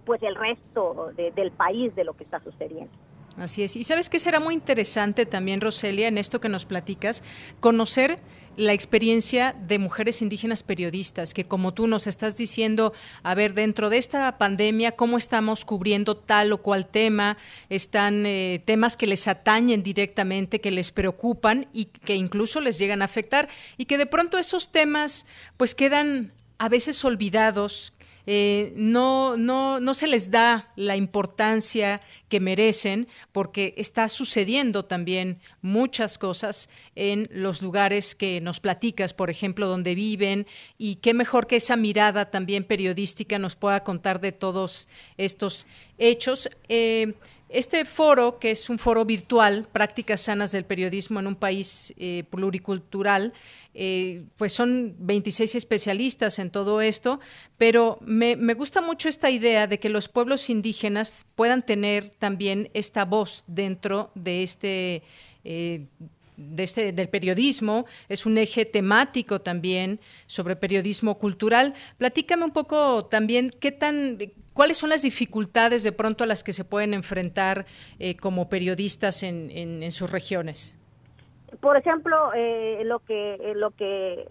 pues el resto del país de lo que está sucediendo. Así es. Y sabes que será muy interesante también, Roselia, en esto que nos platicas, conocer la experiencia de mujeres indígenas periodistas, que como tú nos estás diciendo, a ver, dentro de esta pandemia, cómo estamos cubriendo tal o cual tema, están eh, temas que les atañen directamente, que les preocupan y que incluso les llegan a afectar, y que de pronto esos temas pues quedan a veces olvidados, eh, no, no, no se les da la importancia que merecen porque está sucediendo también muchas cosas en los lugares que nos platicas, por ejemplo, donde viven y qué mejor que esa mirada también periodística nos pueda contar de todos estos hechos. Eh, este foro, que es un foro virtual, Prácticas Sanas del Periodismo en un país eh, pluricultural, eh, pues son 26 especialistas en todo esto, pero me, gusta mucho esta idea de que los pueblos indígenas puedan tener también esta voz dentro de este... Eh, de este, del periodismo, es un eje temático también sobre periodismo cultural. Platícame un poco también qué tan, ¿Cuáles son las dificultades de pronto a las que se pueden enfrentar eh, como periodistas en, sus regiones? Por ejemplo, eh, lo que eh, lo que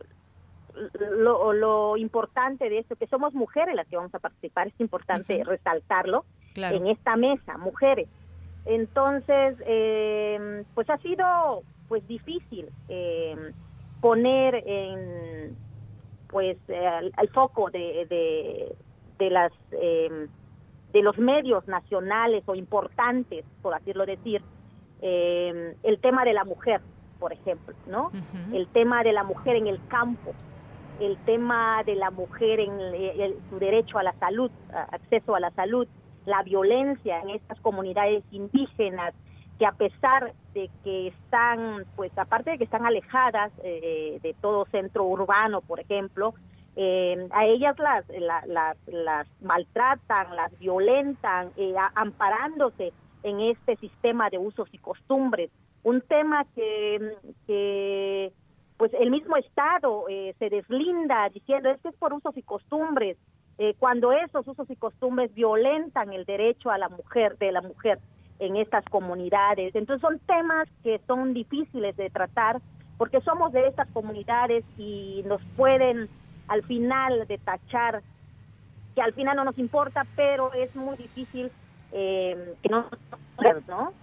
lo, importante de esto que somos mujeres las que vamos a participar es importante resaltarlo en esta mesa, mujeres. Entonces, pues ha sido pues difícil poner en pues al, foco de de las em, de los medios nacionales o importantes, por asílo decir, em, el tema de la mujer, por ejemplo, ¿no? El tema de la mujer en el campo, el tema de la mujer en su derecho a la salud, acceso a la salud, la violencia en estas comunidades indígenas que a pesar de que están, pues aparte de que están alejadas eh, de todo centro urbano, por ejemplo, eh, a ellas las, las, maltratan, las violentan, eh, amparándose en este sistema de usos y costumbres. Un tema que, pues el mismo Estado eh, se deslinda diciendo es que es por usos y costumbres, cuando esos usos y costumbres violentan el derecho a la mujer, de la mujer en estas comunidades. Entonces son temas que son difíciles de tratar porque somos de estas comunidades y nos pueden al final de tachar, que al final no nos importa, pero es muy difícil eh, que no ¿no?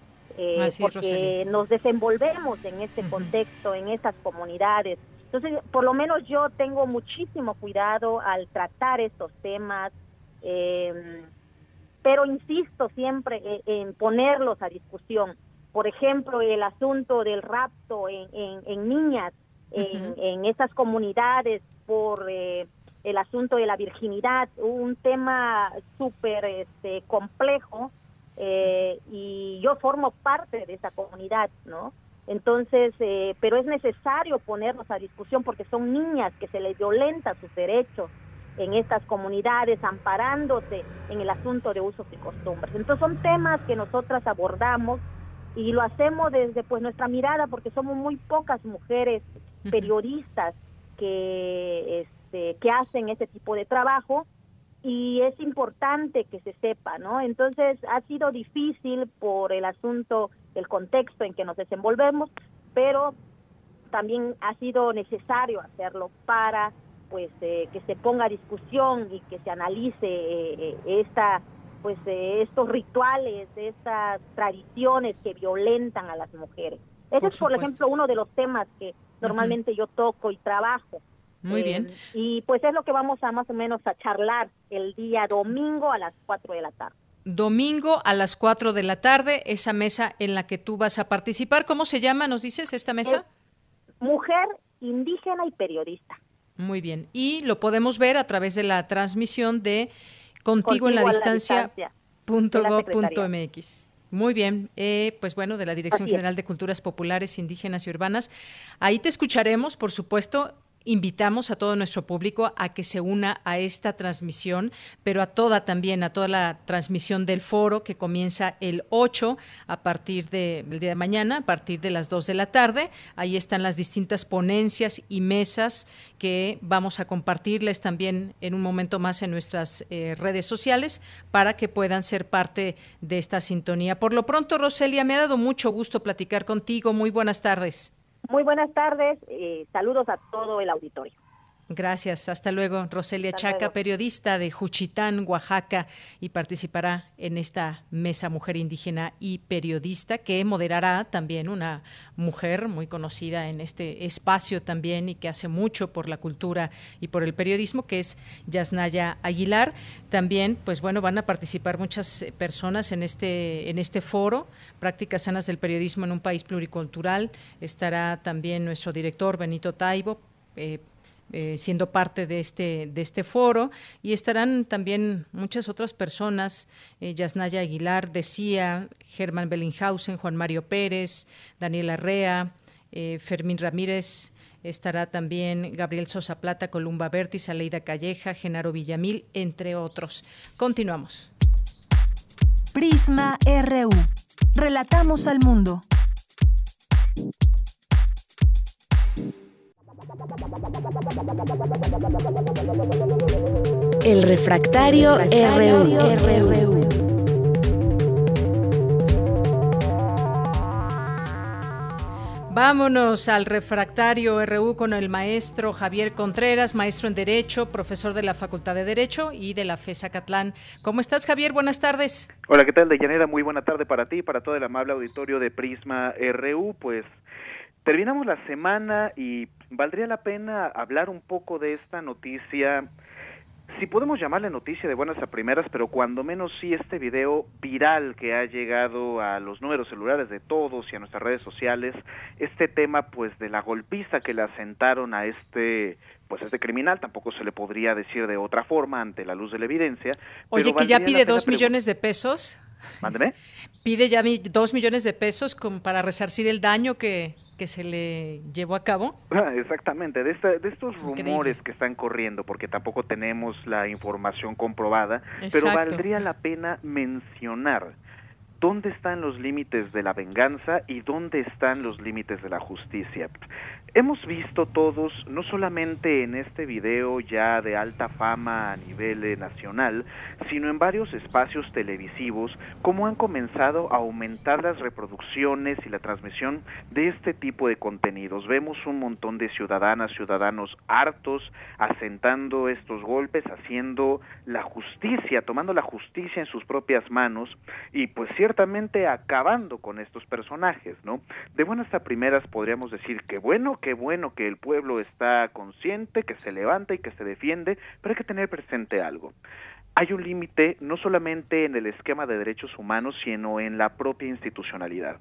Eh, porque nos desenvolvemos en este contexto, en estas comunidades. Entonces, por lo menos yo tengo muchísimo cuidado al tratar estos temas, eh, pero insisto siempre en, ponerlos a discusión. Por ejemplo, el asunto del rapto en, en, niñas, en, en esas comunidades por eh, el asunto de la virginidad, un tema súper este, complejo eh, y yo formo parte de esa comunidad, ¿no? Entonces, eh, pero es necesario ponernos a discusión porque son niñas que se les violenta sus derechos en estas comunidades, amparándose en el asunto de usos y costumbres. Entonces son temas que nosotras abordamos y lo hacemos desde pues nuestra mirada porque somos muy pocas mujeres periodistas que este, que hacen ese tipo de trabajo y es importante que se sepa, ¿no? Entonces ha sido difícil por el asunto, el contexto en que nos desenvolvemos, pero también ha sido necesario hacerlo para pues eh, que se ponga a discusión y que se analice eh, esta pues estos rituales, estas tradiciones que violentan a las mujeres. Ese es, por ejemplo, uno de los temas que normalmente yo toco y trabajo. Muy bien. Eh, y pues es lo que vamos a más o menos a charlar el día domingo a las 4 de la tarde. Domingo a las 4 de la tarde, esa mesa en la que tú vas a participar. ¿Cómo se llama, nos dices, esta mesa? mujer, indígena y periodista. Muy bien. Y lo podemos ver a través de la transmisión de Contigo, en la distancia. Muy bien, eh, pues bueno, de la Dirección General de Culturas Populares, Indígenas y Urbanas. Ahí te escucharemos, por supuesto, invitamos a todo nuestro público a que se una a esta transmisión, pero a toda también, a toda la transmisión del foro que comienza el 8 a partir del día de mañana, a partir de las 2 de la tarde. Ahí están las distintas ponencias y mesas que vamos a compartirles también en un momento más en nuestras eh, redes sociales para que puedan ser parte de esta sintonía. Por lo pronto, Roselia, me ha dado mucho gusto platicar contigo. Muy buenas tardes. Muy buenas tardes, eh, saludos a todo el auditorio. Gracias. Hasta luego. Roselia Chaca, periodista de Juchitán, Oaxaca, y participará en esta mesa Mujer Indígena y Periodista que moderará también una mujer muy conocida en este espacio también y que hace mucho por la cultura y por el periodismo, que es Yasnaya Aguilar. También, pues bueno, van a participar muchas personas en este, en este foro, Prácticas Sanas del Periodismo en un País Pluricultural. Estará también nuestro director Benito Taibo. Eh, eh, siendo parte de este, de este foro y estarán también muchas otras personas, eh, Yasnaya Aguilar, decía, Germán Bellinghausen, Juan Mario Pérez, Daniel Arrea, eh, Fermín Ramírez, estará también Gabriel Sosa Plata, Columba Bertis, Aleida Calleja, Genaro Villamil, entre otros. Continuamos. Prisma RU. Relatamos al mundo. El refractario, RU. Vámonos al refractario RU con el maestro Javier Contreras, maestro en Derecho, profesor de la Facultad de Derecho y de la FESA Catlán. ¿Cómo estás, Javier? Buenas tardes. Hola, ¿qué tal, Deyanira? Muy buena tarde para ti y para todo el amable auditorio de Prisma RU. Pues terminamos la semana y valdría la pena hablar un poco de esta noticia, si podemos llamarle noticia de buenas a primeras, pero cuando menos sí este video viral que ha llegado a los números celulares de todos y a nuestras redes sociales, este tema pues de la golpiza que le asentaron a este pues este criminal, tampoco se le podría decir de otra forma ante la luz de la evidencia. Oye, que ya pide dos millones de pesos. Mándeme. Pide ya dos millones de pesos como para resarcir el daño que, que se le llevó a cabo. Ah, exactamente, de, de estos rumores que están corriendo, porque tampoco tenemos la información comprobada, pero valdría la pena mencionar dónde están los límites de la venganza y dónde están los límites de la justicia. Hemos visto todos, no solamente en este video ya de alta fama a nivel eh, nacional, sino en varios espacios televisivos, cómo han comenzado a aumentar las reproducciones y la transmisión de este tipo de contenidos. Vemos un montón de ciudadanas, ciudadanos hartos, asentando estos golpes, haciendo la justicia, tomando la justicia en sus propias manos y pues ciertamente acabando con estos personajes, ¿no? De buenas a primeras podríamos decir que bueno, qué bueno que el pueblo está consciente, que se levanta y que se defiende, pero hay que tener presente algo. Hay un límite no solamente en el esquema de derechos humanos, sino en la propia institucionalidad.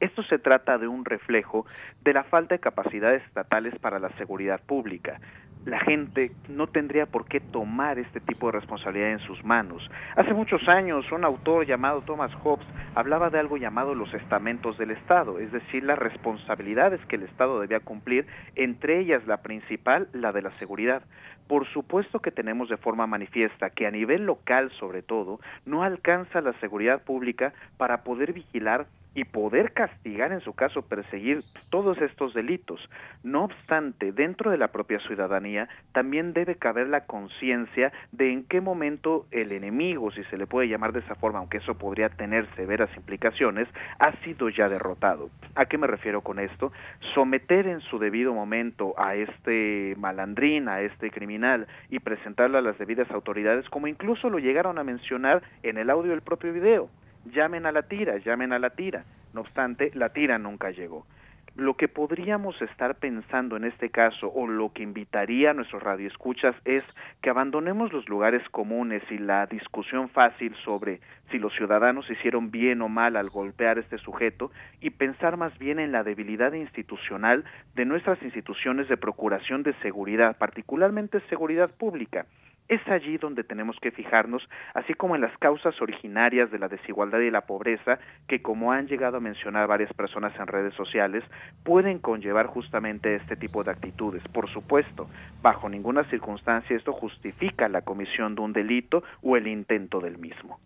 Esto se trata de un reflejo de la falta de capacidades estatales para la seguridad pública la gente no tendría por qué tomar este tipo de responsabilidad en sus manos. Hace muchos años un autor llamado Thomas Hobbes hablaba de algo llamado los estamentos del Estado, es decir, las responsabilidades que el Estado debía cumplir, entre ellas la principal, la de la seguridad. Por supuesto que tenemos de forma manifiesta que a nivel local, sobre todo, no alcanza la seguridad pública para poder vigilar y poder castigar, en su caso, perseguir todos estos delitos. No obstante, dentro de la propia ciudadanía también debe caber la conciencia de en qué momento el enemigo, si se le puede llamar de esa forma, aunque eso podría tener severas implicaciones, ha sido ya derrotado. ¿A qué me refiero con esto? Someter en su debido momento a este malandrín, a este criminal y presentarlo a las debidas autoridades, como incluso lo llegaron a mencionar en el audio del propio video llamen a la tira, llamen a la tira. No obstante, la tira nunca llegó. Lo que podríamos estar pensando en este caso, o lo que invitaría a nuestros radioescuchas, es que abandonemos los lugares comunes y la discusión fácil sobre si los ciudadanos hicieron bien o mal al golpear este sujeto y pensar más bien en la debilidad institucional de nuestras instituciones de procuración de seguridad, particularmente seguridad pública es allí donde tenemos que fijarnos, así como en las causas originarias de la desigualdad y la pobreza, que como han llegado a mencionar varias personas en redes sociales, pueden conllevar justamente este tipo de actitudes. Por supuesto, bajo ninguna circunstancia esto justifica la comisión de un delito o el intento del mismo.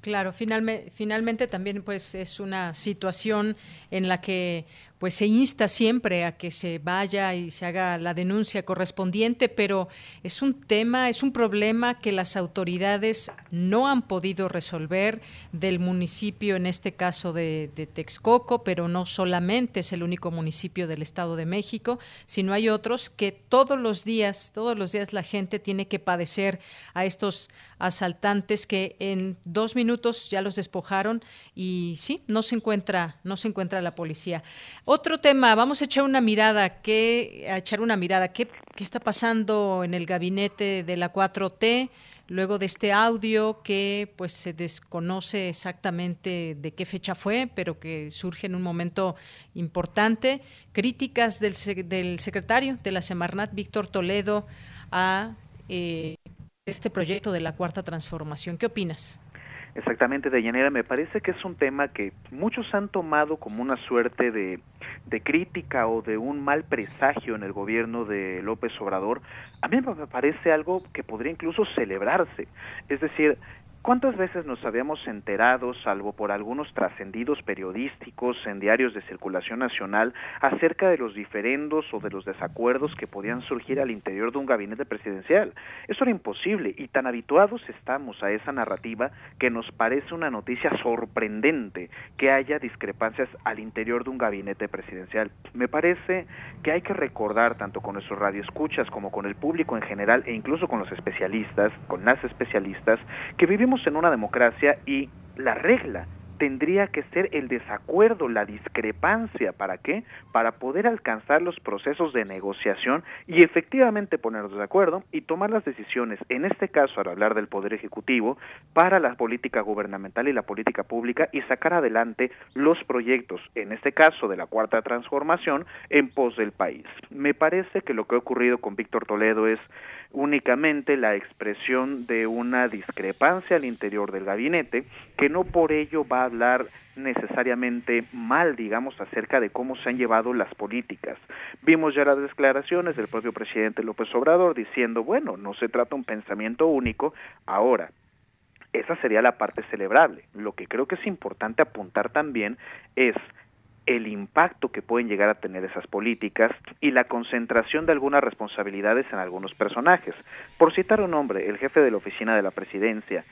Claro, finalmente, también pues es una situación en la que pues se insta siempre a que se vaya y se haga la denuncia correspondiente, pero es un tema, es un problema que las autoridades no han podido resolver del municipio, en este caso de, Texcoco, pero no solamente es el único municipio del Estado de México, sino hay otros que todos los días, todos los días la gente tiene que padecer a estos asaltantes que en dos minutos ya los despojaron y sí, no se encuentra, no se encuentra la policía. Otro tema, vamos a echar una mirada, ¿qué, a echar una mirada, ¿qué, ¿qué está pasando en el gabinete de la 4T? luego de este audio que pues se desconoce exactamente de qué fecha fue, pero que surge en un momento importante, críticas del, del secretario de la Semarnat, Víctor Toledo, a eh, este proyecto de la Cuarta Transformación. ¿Qué opinas? Exactamente, Deyanira, me parece que es un tema que muchos han tomado como una suerte de, de crítica o de un mal presagio en el gobierno de López Obrador. A mí me parece algo que podría incluso celebrarse. Es decir, ¿Cuántas veces nos habíamos enterado, salvo por algunos trascendidos periodísticos en diarios de circulación nacional, acerca de los diferendos o de los desacuerdos que podían surgir al interior de un gabinete presidencial? Eso era imposible y tan habituados estamos a esa narrativa que nos parece una noticia sorprendente que haya discrepancias al interior de un gabinete presidencial. Me parece que hay que recordar, tanto con nuestros radioescuchas como con el público en general e incluso con los especialistas, con las especialistas, que vivimos en una democracia y la regla tendría que ser el desacuerdo, la discrepancia. ¿Para qué? Para poder alcanzar los procesos de negociación y efectivamente ponernos de acuerdo y tomar las decisiones, en este caso al hablar del Poder Ejecutivo, para la política gubernamental y la política pública y sacar adelante los proyectos, en este caso de la Cuarta Transformación, en pos del país. Me parece que lo que ha ocurrido con Víctor Toledo es únicamente la expresión de una discrepancia al interior del gabinete, que no por ello va a hablar necesariamente mal, digamos, acerca de cómo se han llevado las políticas. Vimos ya las declaraciones del propio presidente López Obrador diciendo, bueno, no se trata un pensamiento único, ahora, esa sería la parte celebrable. Lo que creo que es importante apuntar también es el impacto que pueden llegar a tener esas políticas y la concentración de algunas responsabilidades en algunos personajes. Por citar un nombre, el jefe de la oficina de la presidencia,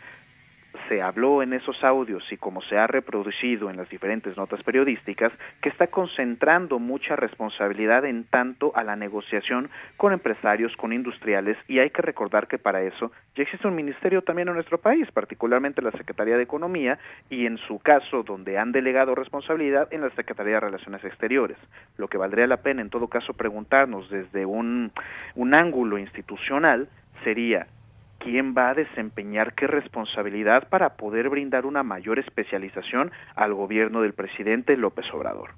se habló en esos audios y como se ha reproducido en las diferentes notas periodísticas, que está concentrando mucha responsabilidad en tanto a la negociación con empresarios, con industriales, y hay que recordar que para eso ya existe un ministerio también en nuestro país, particularmente la Secretaría de Economía, y en su caso, donde han delegado responsabilidad en la Secretaría de Relaciones Exteriores. Lo que valdría la pena, en todo caso, preguntarnos desde un, ángulo institucional sería quién va a desempeñar qué responsabilidad para poder brindar una mayor especialización al gobierno del presidente López Obrador.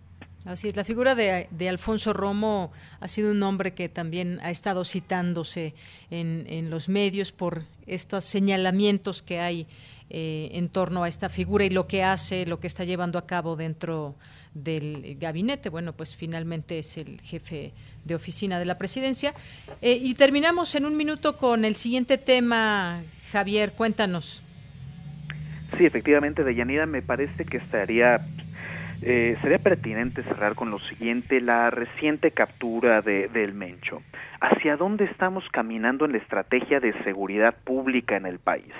Así es, la figura de, Alfonso Romo ha sido un nombre que también ha estado citándose en, los medios por estos señalamientos que hay eh, en torno a esta figura y lo que hace, lo que está llevando a cabo dentro del gabinete. Bueno, pues finalmente es el jefe de oficina de la presidencia. Eh, y terminamos en un minuto con el siguiente tema. Javier, cuéntanos. Sí, efectivamente, Deyanira, me parece que estaría eh, sería pertinente cerrar con lo siguiente, la reciente captura de, del Mencho. ¿Hacia dónde estamos caminando en la estrategia de seguridad pública en el país?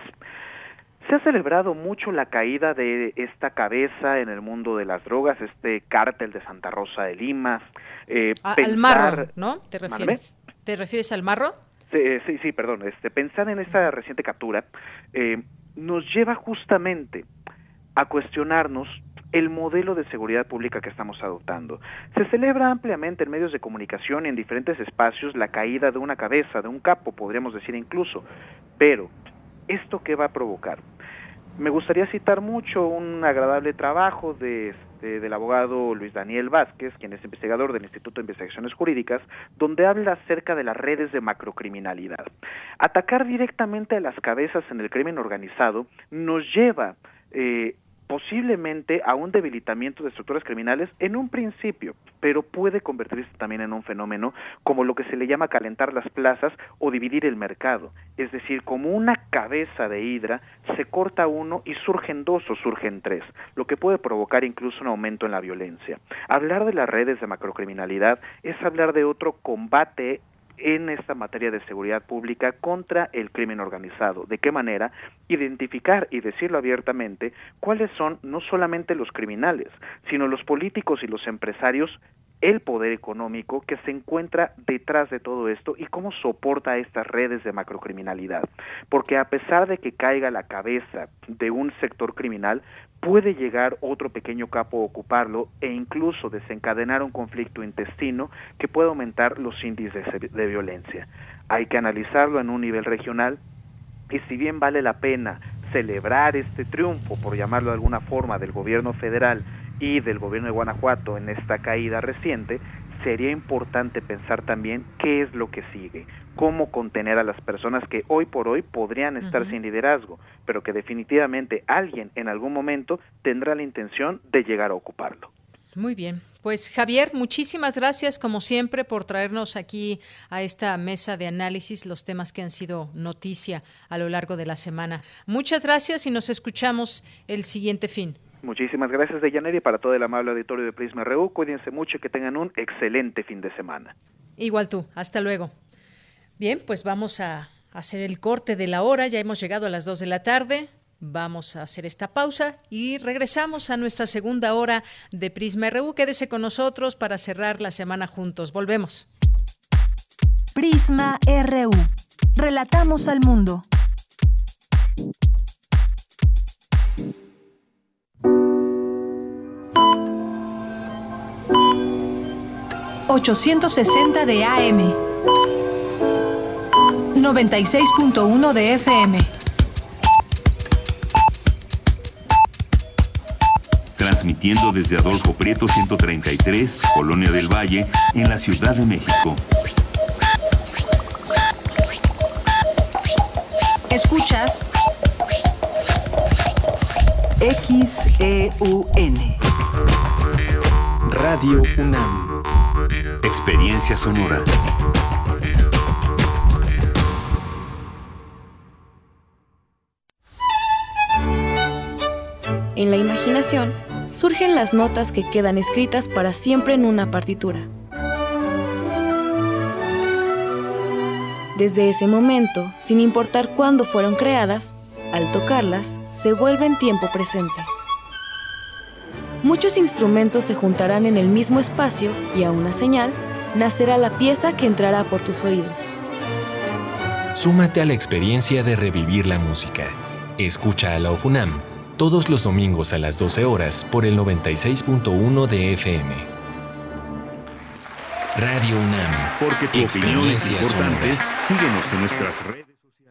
Se ha celebrado mucho la caída de esta cabeza en el mundo de las drogas, este cártel de Santa Rosa de Lima. Eh, al marro, ¿no? ¿Te refieres? ¿Te refieres al marro? Sí, sí, perdón. Este, pensar en esta reciente captura eh, nos lleva justamente a cuestionarnos el modelo de seguridad pública que estamos adoptando. Se celebra ampliamente en medios de comunicación y en diferentes espacios la caída de una cabeza, de un capo, podríamos decir incluso, pero ¿esto qué va a provocar? Me gustaría citar mucho un agradable trabajo de, este, del abogado Luis Daniel Vázquez, quien es investigador del Instituto de Investigaciones Jurídicas, donde habla acerca de las redes de macrocriminalidad. Atacar directamente a las cabezas en el crimen organizado nos lleva eh, posiblemente a un debilitamiento de estructuras criminales en un principio, pero puede convertirse también en un fenómeno como lo que se le llama calentar las plazas o dividir el mercado, es decir, como una cabeza de hidra se corta uno y surgen dos o surgen tres, lo que puede provocar incluso un aumento en la violencia. Hablar de las redes de macrocriminalidad es hablar de otro combate en esta materia de seguridad pública contra el crimen organizado. ¿De qué manera? Identificar y decirlo abiertamente cuáles son no solamente los criminales, sino los políticos y los empresarios el poder económico que se encuentra detrás de todo esto y cómo soporta estas redes de macrocriminalidad. Porque a pesar de que caiga la cabeza de un sector criminal, puede llegar otro pequeño capo a ocuparlo e incluso desencadenar un conflicto intestino que puede aumentar los índices de violencia. Hay que analizarlo en un nivel regional y si bien vale la pena celebrar este triunfo, por llamarlo de alguna forma, del gobierno federal y del gobierno de Guanajuato en esta caída reciente, sería importante pensar también qué es lo que sigue, cómo contener a las personas que hoy por hoy podrían estar sin liderazgo, pero que definitivamente alguien en algún momento tendrá la intención de llegar a ocuparlo. Muy bien. Pues Javier, muchísimas gracias como siempre por traernos aquí a esta mesa de análisis los temas que han sido noticia a lo largo de la semana. Muchas gracias y nos escuchamos el siguiente fin. Muchísimas gracias, Deyaneri, para todo el amable auditorio de Prisma RU. Cuídense mucho y que tengan un excelente fin de semana. Igual tú. Hasta luego. Bien, pues vamos a hacer el corte de la hora. Ya hemos llegado a las 2 de la tarde. Vamos a hacer esta pausa y regresamos a nuestra segunda hora de Prisma RU. Quédese con nosotros para cerrar la semana juntos. Volvemos. Prisma RU. Relatamos al mundo. 860 de AM. 96.1 de FM. Transmitiendo desde Adolfo Prieto 133, Colonia del Valle, en la Ciudad de México. Escuchas XEUN. Radio UNAM. Experiencia sonora. En la imaginación surgen las notas que quedan escritas para siempre en una partitura. Desde ese momento, sin importar cuándo fueron creadas, al tocarlas, se vuelven tiempo presente muchos instrumentos se juntarán en el mismo espacio y a una señal nacerá la pieza que entrará por tus oídos. Súmate a la experiencia de revivir la música. Escucha a la OFUNAM todos los domingos a las 12 horas por el 96.1 de FM. Radio UNAM. Porque tu opinión es importante, síguenos en nuestras redes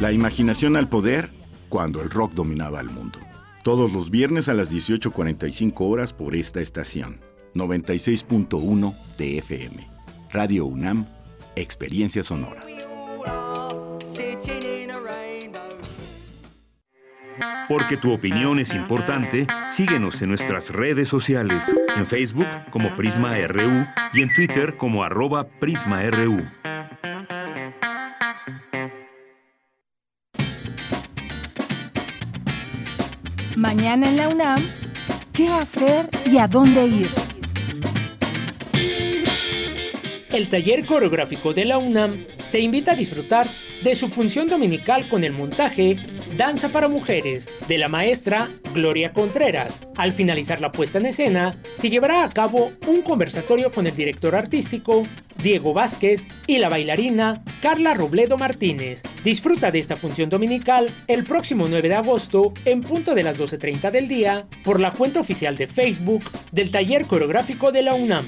La imaginación al poder cuando el rock dominaba el mundo. Todos los viernes a las 18.45 horas por esta estación. 96.1 de FM. Radio UNAM, Experiencia Sonora. Porque tu opinión es importante, síguenos en nuestras redes sociales, en Facebook como Prisma RU y en Twitter como arroba PrismaRU. Mañana en la UNAM, ¿qué hacer y a dónde ir? El taller coreográfico de la UNAM te invita a disfrutar de su función dominical con el montaje Danza para Mujeres de la maestra Gloria Contreras. Al finalizar la puesta en escena, se llevará a cabo un conversatorio con el director artístico Diego Vázquez y la bailarina Carla Robledo Martínez. Disfruta de esta función dominical el próximo 9 de agosto en punto de las 12.30 del día por la cuenta oficial de Facebook del Taller Coreográfico de la UNAM.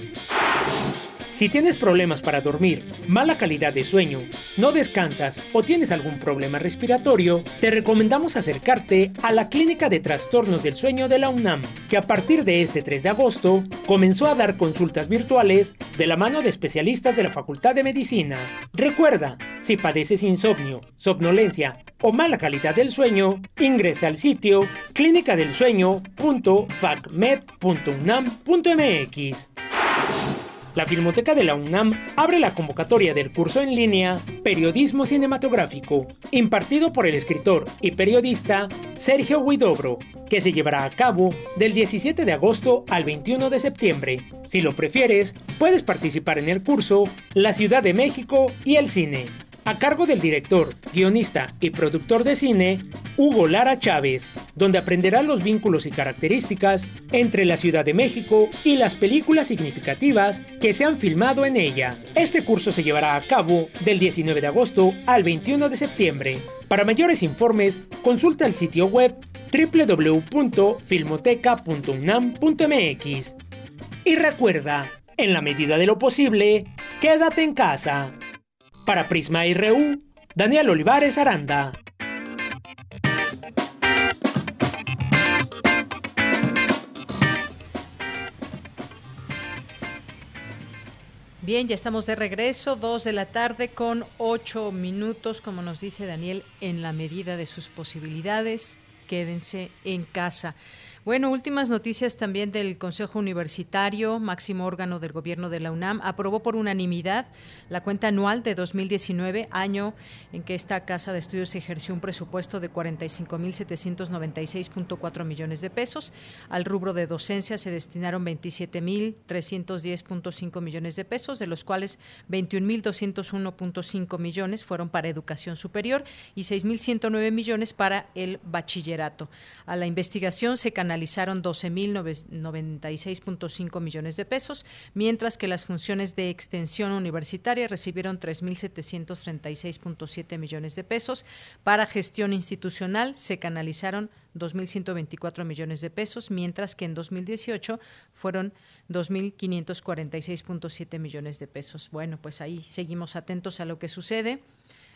Si tienes problemas para dormir, mala calidad de sueño, no descansas o tienes algún problema respiratorio, te recomendamos acercarte a la Clínica de Trastornos del Sueño de la UNAM, que a partir de este 3 de agosto comenzó a dar consultas virtuales de la mano de especialistas de la Facultad de Medicina. Recuerda, si padeces insomnio, somnolencia o mala calidad del sueño, ingresa al sitio clinicadelsueño.facmed.unam.mx. La Filmoteca de la UNAM abre la convocatoria del curso en línea Periodismo Cinematográfico, impartido por el escritor y periodista Sergio Huidobro, que se llevará a cabo del 17 de agosto al 21 de septiembre. Si lo prefieres, puedes participar en el curso La Ciudad de México y el cine a cargo del director, guionista y productor de cine, Hugo Lara Chávez, donde aprenderá los vínculos y características entre la Ciudad de México y las películas significativas que se han filmado en ella. Este curso se llevará a cabo del 19 de agosto al 21 de septiembre. Para mayores informes, consulta el sitio web www.filmoteca.unam.mx. Y recuerda, en la medida de lo posible, quédate en casa. Para Prisma RU, Daniel Olivares Aranda. Bien, ya estamos de regreso, dos de la tarde con ocho minutos, como nos dice Daniel, en la medida de sus posibilidades, quédense en casa. Bueno, últimas noticias también del Consejo Universitario, máximo órgano del gobierno de la UNAM, aprobó por unanimidad la cuenta anual de 2019, año en que esta casa de estudios ejerció un presupuesto de 45.796.4 millones de pesos. Al rubro de docencia se destinaron 27.310.5 millones de pesos, de los cuales 21.201.5 millones fueron para educación superior y 6.109 millones para el bachillerato. A la investigación se canalizaron 12.096.5 millones de pesos, mientras que las funciones de extensión universitaria recibieron 3.736.7 millones de pesos. Para gestión institucional se canalizaron 2.124 millones de pesos, mientras que en 2018 fueron 2.546.7 millones de pesos. Bueno, pues ahí seguimos atentos a lo que sucede,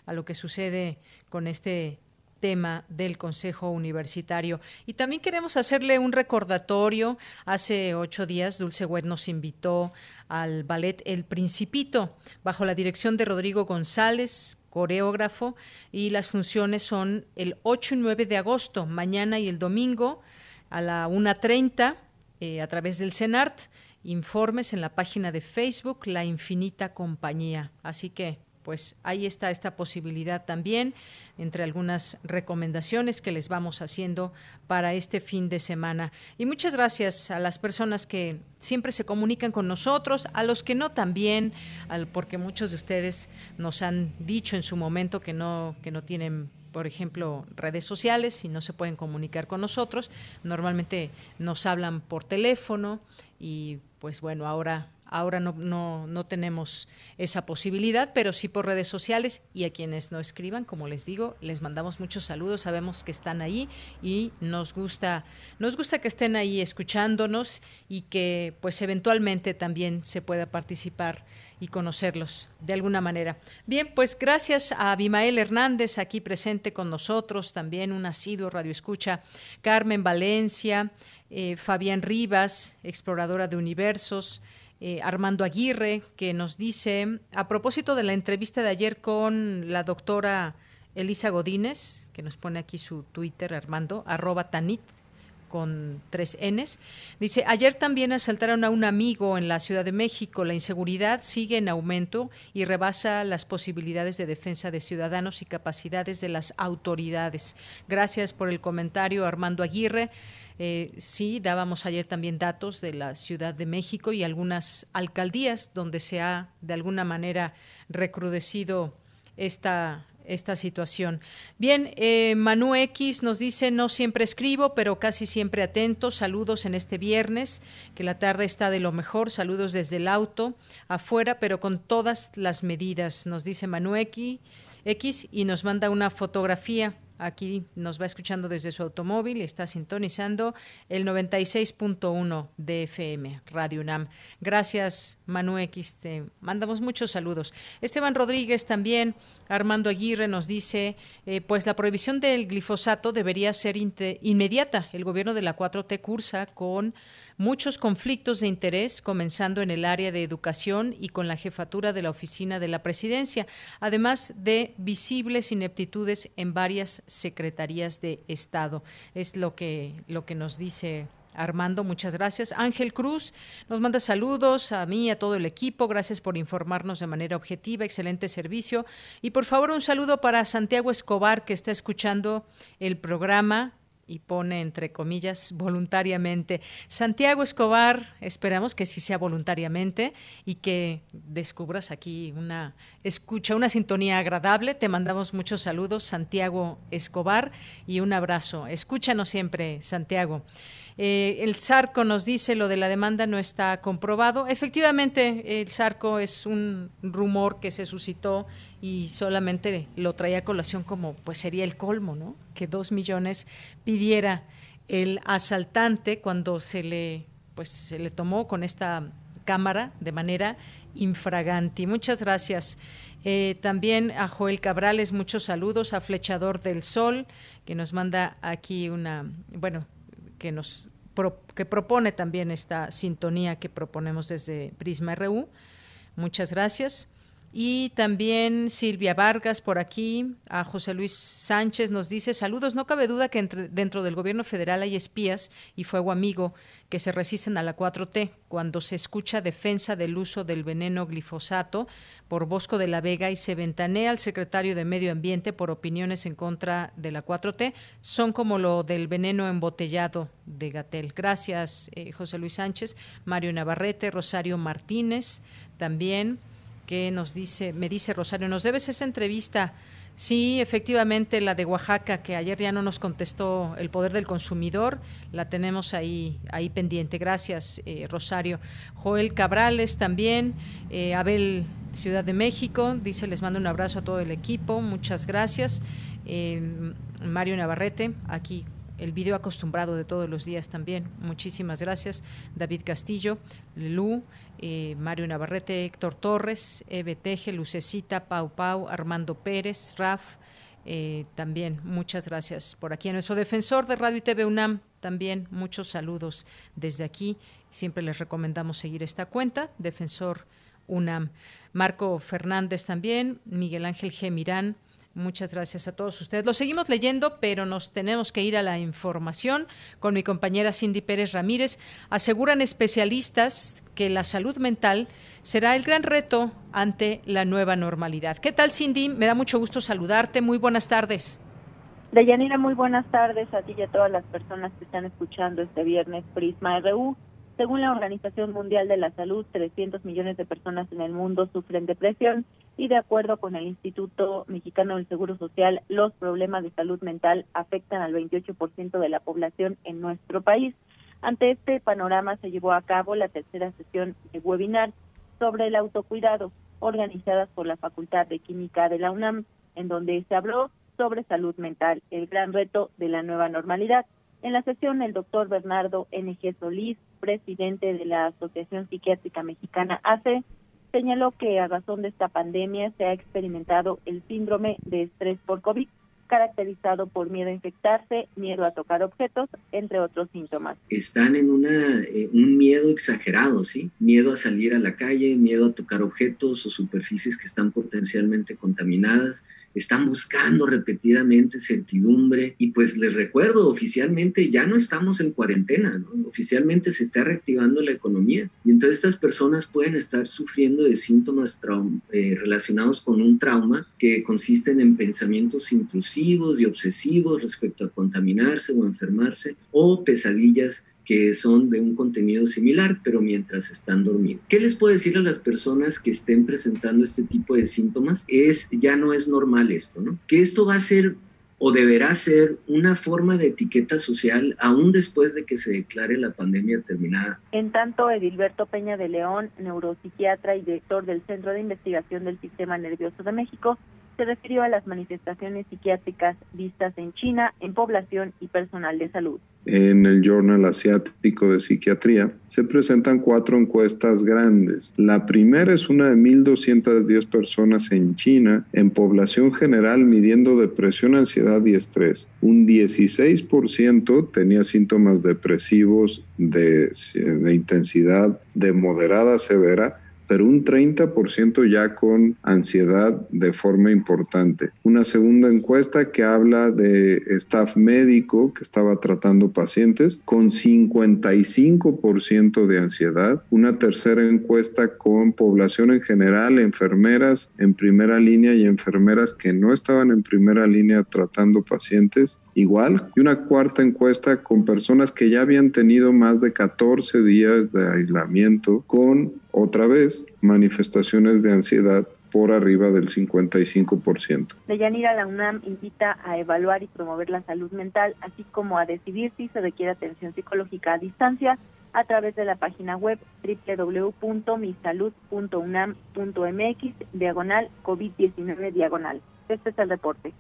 a lo que sucede con este tema del Consejo Universitario. Y también queremos hacerle un recordatorio. Hace ocho días Dulce Wet nos invitó al ballet El Principito, bajo la dirección de Rodrigo González, coreógrafo, y las funciones son el 8 y 9 de agosto, mañana y el domingo, a la 1.30, eh, a través del CENART. Informes en la página de Facebook La Infinita Compañía. Así que pues ahí está esta posibilidad también, entre algunas recomendaciones que les vamos haciendo para este fin de semana. Y muchas gracias a las personas que siempre se comunican con nosotros, a los que no también, porque muchos de ustedes nos han dicho en su momento que no, que no tienen por ejemplo, redes sociales y no se pueden comunicar con nosotros. Normalmente nos hablan por teléfono y pues bueno, ahora Ahora no, no, no, tenemos esa posibilidad, pero sí por redes sociales y a quienes no escriban, como les digo, les mandamos muchos saludos, sabemos que están ahí y nos gusta, nos gusta que estén ahí escuchándonos y que pues eventualmente también se pueda participar y conocerlos de alguna manera. Bien, pues gracias a Abimael Hernández aquí presente con nosotros, también un asiduo radio escucha, Carmen Valencia, eh, Fabián Rivas, exploradora de universos, eh, Armando Aguirre, que nos dice, a propósito de la entrevista de ayer con la doctora Elisa Godínez, que nos pone aquí su Twitter, Armando, arroba Tanit, con tres Ns. Dice, ayer también asaltaron a un amigo en la Ciudad de México. La inseguridad sigue en aumento y rebasa las posibilidades de defensa de ciudadanos y capacidades de las autoridades. Gracias por el comentario, Armando Aguirre. Eh, sí, dábamos ayer también datos de la Ciudad de México y algunas alcaldías donde se ha de alguna manera recrudecido esta, esta situación. Bien, eh, Manu X nos dice, no siempre escribo, pero casi siempre atento. Saludos en este viernes, que la tarde está de lo mejor. Saludos desde el auto, afuera, pero con todas las medidas, nos dice Manu X, X y nos manda una fotografía Aquí nos va escuchando desde su automóvil, está sintonizando el 96.1 de FM, Radio UNAM. Gracias, Manu X, mandamos muchos saludos. Esteban Rodríguez también, Armando Aguirre nos dice, eh, pues la prohibición del glifosato debería ser inmediata. El gobierno de la 4T cursa con muchos conflictos de interés, comenzando en el área de educación y con la jefatura de la oficina de la presidencia, además de visibles ineptitudes en varias secretarías de Estado. Es lo que, lo que nos dice Armando, muchas gracias. Ángel Cruz nos manda saludos a mí, a todo el equipo. Gracias por informarnos de manera objetiva. Excelente servicio. Y por favor, un saludo para Santiago Escobar, que está escuchando el programa y pone entre comillas voluntariamente. Santiago Escobar, esperamos que sí sea voluntariamente y que descubras aquí una escucha, una sintonía agradable. Te mandamos muchos saludos, Santiago Escobar, y un abrazo. Escúchanos siempre, Santiago. Eh, el Sarco nos dice lo de la demanda no está comprobado. Efectivamente, el Sarco es un rumor que se suscitó y solamente lo traía a colación como pues sería el colmo, ¿no? Que dos millones pidiera el asaltante cuando se le pues se le tomó con esta cámara de manera infraganti. Muchas gracias. Eh, también a Joel Cabrales, muchos saludos, a Flechador del Sol, que nos manda aquí una, bueno, que nos que propone también esta sintonía que proponemos desde Prisma RU. Muchas gracias. Y también Silvia Vargas por aquí, a José Luis Sánchez nos dice, saludos, no cabe duda que entre, dentro del gobierno federal hay espías y fuego amigo que se resisten a la 4T. Cuando se escucha defensa del uso del veneno glifosato por Bosco de la Vega y se ventanea al secretario de Medio Ambiente por opiniones en contra de la 4T, son como lo del veneno embotellado de Gatel. Gracias, eh, José Luis Sánchez, Mario Navarrete, Rosario Martínez, también que nos dice, me dice Rosario, nos debes esa entrevista. Sí, efectivamente, la de Oaxaca, que ayer ya no nos contestó el poder del consumidor, la tenemos ahí, ahí pendiente. Gracias, eh, Rosario. Joel Cabrales también, eh, Abel Ciudad de México, dice, les mando un abrazo a todo el equipo, muchas gracias. Eh, Mario Navarrete, aquí el video acostumbrado de todos los días también. Muchísimas gracias. David Castillo, Lu, eh, Mario Navarrete, Héctor Torres, Eve Teje, Lucecita, Pau Pau, Armando Pérez, Raf. Eh, también muchas gracias por aquí. A nuestro defensor de Radio y TV UNAM, también muchos saludos desde aquí. Siempre les recomendamos seguir esta cuenta, Defensor UNAM. Marco Fernández también, Miguel Ángel G. Mirán, Muchas gracias a todos ustedes. Lo seguimos leyendo, pero nos tenemos que ir a la información con mi compañera Cindy Pérez Ramírez. Aseguran especialistas que la salud mental será el gran reto ante la nueva normalidad. ¿Qué tal, Cindy? Me da mucho gusto saludarte. Muy buenas tardes. Deyanira, muy buenas tardes a ti y a todas las personas que están escuchando este viernes Prisma RU. Según la Organización Mundial de la Salud, 300 millones de personas en el mundo sufren depresión y de acuerdo con el Instituto Mexicano del Seguro Social, los problemas de salud mental afectan al 28% de la población en nuestro país. Ante este panorama se llevó a cabo la tercera sesión de webinar sobre el autocuidado organizadas por la Facultad de Química de la UNAM, en donde se habló sobre salud mental, el gran reto de la nueva normalidad. En la sesión, el doctor Bernardo N.G. Solís, presidente de la Asociación Psiquiátrica Mexicana ACE, señaló que a razón de esta pandemia se ha experimentado el síndrome de estrés por COVID, caracterizado por miedo a infectarse, miedo a tocar objetos, entre otros síntomas. Están en una, eh, un miedo exagerado, ¿sí? Miedo a salir a la calle, miedo a tocar objetos o superficies que están potencialmente contaminadas, están buscando repetidamente certidumbre y pues les recuerdo, oficialmente ya no estamos en cuarentena, oficialmente se está reactivando la economía y entonces estas personas pueden estar sufriendo de síntomas eh, relacionados con un trauma que consisten en pensamientos intrusivos y obsesivos respecto a contaminarse o enfermarse o pesadillas que son de un contenido similar, pero mientras están dormidos. ¿Qué les puedo decir a las personas que estén presentando este tipo de síntomas? Es, ya no es normal esto, ¿no? Que esto va a ser o deberá ser una forma de etiqueta social aún después de que se declare la pandemia terminada. En tanto, Edilberto Peña de León, neuropsiquiatra y director del Centro de Investigación del Sistema Nervioso de México, se refirió a las manifestaciones psiquiátricas vistas en China en población y personal de salud. En el Journal Asiático de Psiquiatría se presentan cuatro encuestas grandes. La primera es una de 1.210 personas en China en población general midiendo depresión, ansiedad y estrés. Un 16% tenía síntomas depresivos de, intensidad de moderada a severa pero un 30% ya con ansiedad de forma importante. Una segunda encuesta que habla de staff médico que estaba tratando pacientes con 55% de ansiedad. Una tercera encuesta con población en general, enfermeras en primera línea y enfermeras que no estaban en primera línea tratando pacientes igual. Y una cuarta encuesta con personas que ya habían tenido más de 14 días de aislamiento con otra vez manifestaciones de ansiedad por arriba del 55%. Deyanira, la UNAM invita a evaluar y promover la salud mental, así como a decidir si se requiere atención psicológica a distancia a través de la página web www.misalud.unam.mx diagonal COVID-19 diagonal. Este es el reporte.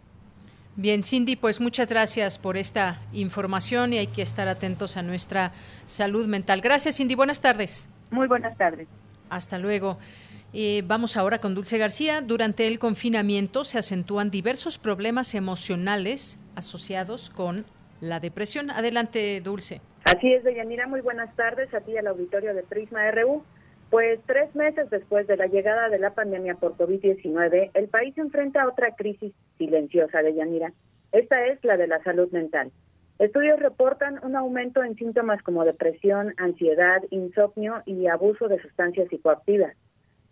Bien, Cindy, pues muchas gracias por esta información y hay que estar atentos a nuestra salud mental. Gracias, Cindy. Buenas tardes. Muy buenas tardes. Hasta luego. Eh, vamos ahora con Dulce García. Durante el confinamiento se acentúan diversos problemas emocionales asociados con la depresión. Adelante, Dulce. Así es, Deyanira. Muy buenas tardes a ti al auditorio de Prisma RU. Pues tres meses después de la llegada de la pandemia por COVID-19, el país enfrenta otra crisis silenciosa de Yanira. Esta es la de la salud mental. Estudios reportan un aumento en síntomas como depresión, ansiedad, insomnio y abuso de sustancias psicoactivas.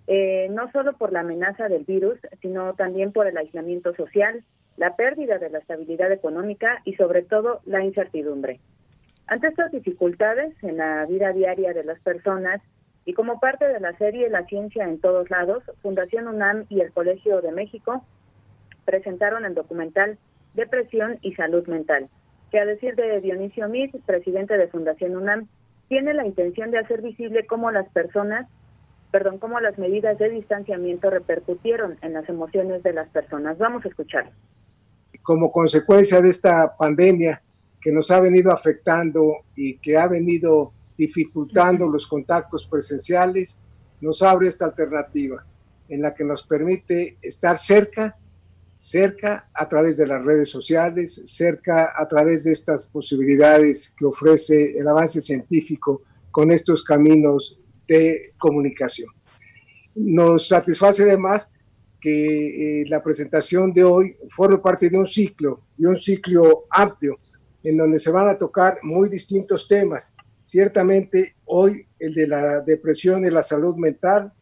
Eh, no solo por la amenaza del virus, sino también por el aislamiento social, la pérdida de la estabilidad económica y sobre todo la incertidumbre. Ante estas dificultades en la vida diaria de las personas y como parte de la serie La ciencia en todos lados, Fundación UNAM y el Colegio de México presentaron el documental Depresión y Salud Mental, que a decir de Dionisio Mit, presidente de Fundación UNAM, tiene la intención de hacer visible cómo las personas, perdón, cómo las medidas de distanciamiento repercutieron en las emociones de las personas. Vamos a escuchar. Como consecuencia de esta pandemia que nos ha venido afectando y que ha venido dificultando los contactos presenciales, nos abre esta alternativa en la que nos permite estar cerca cerca a través de las redes sociales, cerca a través de estas posibilidades que ofrece el avance científico con estos caminos de comunicación. Nos satisface además que eh, la presentación de hoy forme parte de un ciclo, de un ciclo amplio, en donde se van a tocar muy distintos temas. Ciertamente hoy el de la depresión y la salud mental,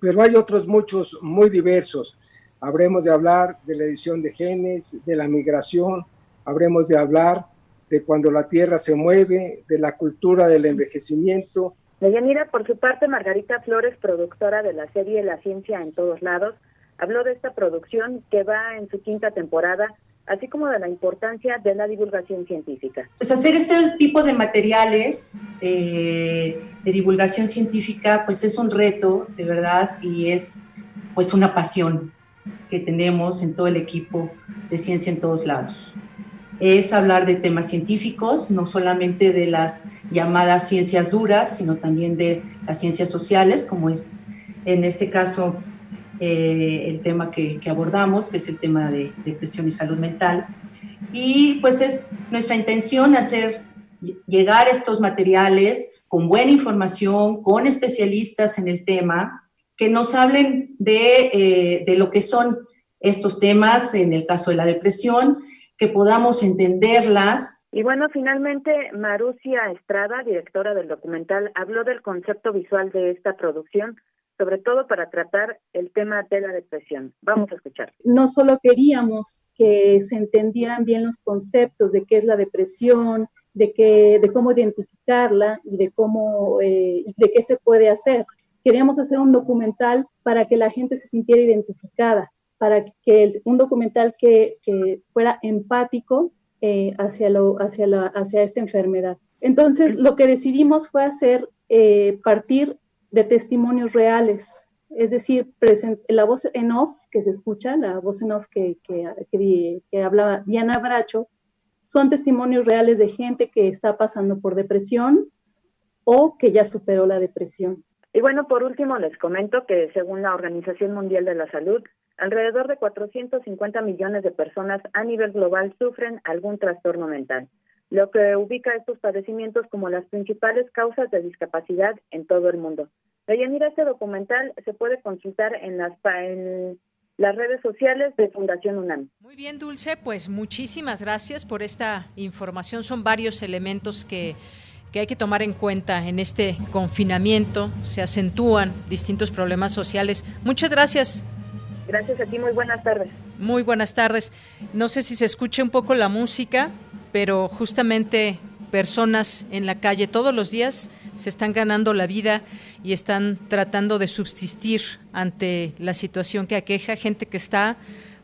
pero hay otros muchos muy diversos habremos de hablar de la edición de genes, de la migración, habremos de hablar de cuando la Tierra se mueve, de la cultura del envejecimiento. Deyanira, por su parte, Margarita Flores, productora de la serie La Ciencia en Todos Lados, habló de esta producción que va en su quinta temporada, así como de la importancia de la divulgación científica. Pues hacer este tipo de materiales eh, de divulgación científica, pues es un reto, de verdad, y es pues una pasión que tenemos en todo el equipo de ciencia en todos lados. Es hablar de temas científicos, no solamente de las llamadas ciencias duras, sino también de las ciencias sociales, como es en este caso eh, el tema que, abordamos, que es el tema de depresión y salud mental. Y pues es nuestra intención hacer llegar estos materiales con buena información, con especialistas en el tema, que nos hablen eh, de, lo que son estos temas, en el caso de la depresión, que podamos entenderlas. Y bueno, finalmente, Marucia Estrada, directora del documental, habló del concepto visual de esta producción, sobre todo para tratar el tema de la depresión. Vamos a escuchar. No solo queríamos que se entendieran bien los conceptos de qué es la depresión, de, qué, de cómo identificarla y de cómo eh, de qué se puede hacer, queríamos hacer un documental para que la gente se sintiera identificada, para que un documental que, fuera empático eh, hacia, lo, hacia, la, hacia esta enfermedad. Entonces, lo que decidimos fue hacer, eh, partir de testimonios reales, es decir, la voz en off que se escucha, la voz en off que, que, que, hablaba Diana Bracho, son testimonios reales de gente que está pasando por depresión o que ya superó la depresión. Y bueno, por último les comento que según la Organización Mundial de la Salud, alrededor de 450 millones de personas a nivel global sufren algún trastorno mental, lo que ubica estos padecimientos como las principales causas de discapacidad en todo el mundo. mira este documental se puede consultar en las, en las redes sociales de Fundación UNAM. Muy bien, Dulce, pues muchísimas gracias por esta información. Son varios elementos que que hay que tomar en cuenta en este confinamiento. Se acentúan distintos problemas sociales. Muchas gracias. Gracias a ti, muy buenas tardes. Muy buenas tardes. No sé si se escucha un poco la música, pero justamente personas en la calle todos los días se están ganando la vida y están tratando de subsistir ante la situación que aqueja gente que está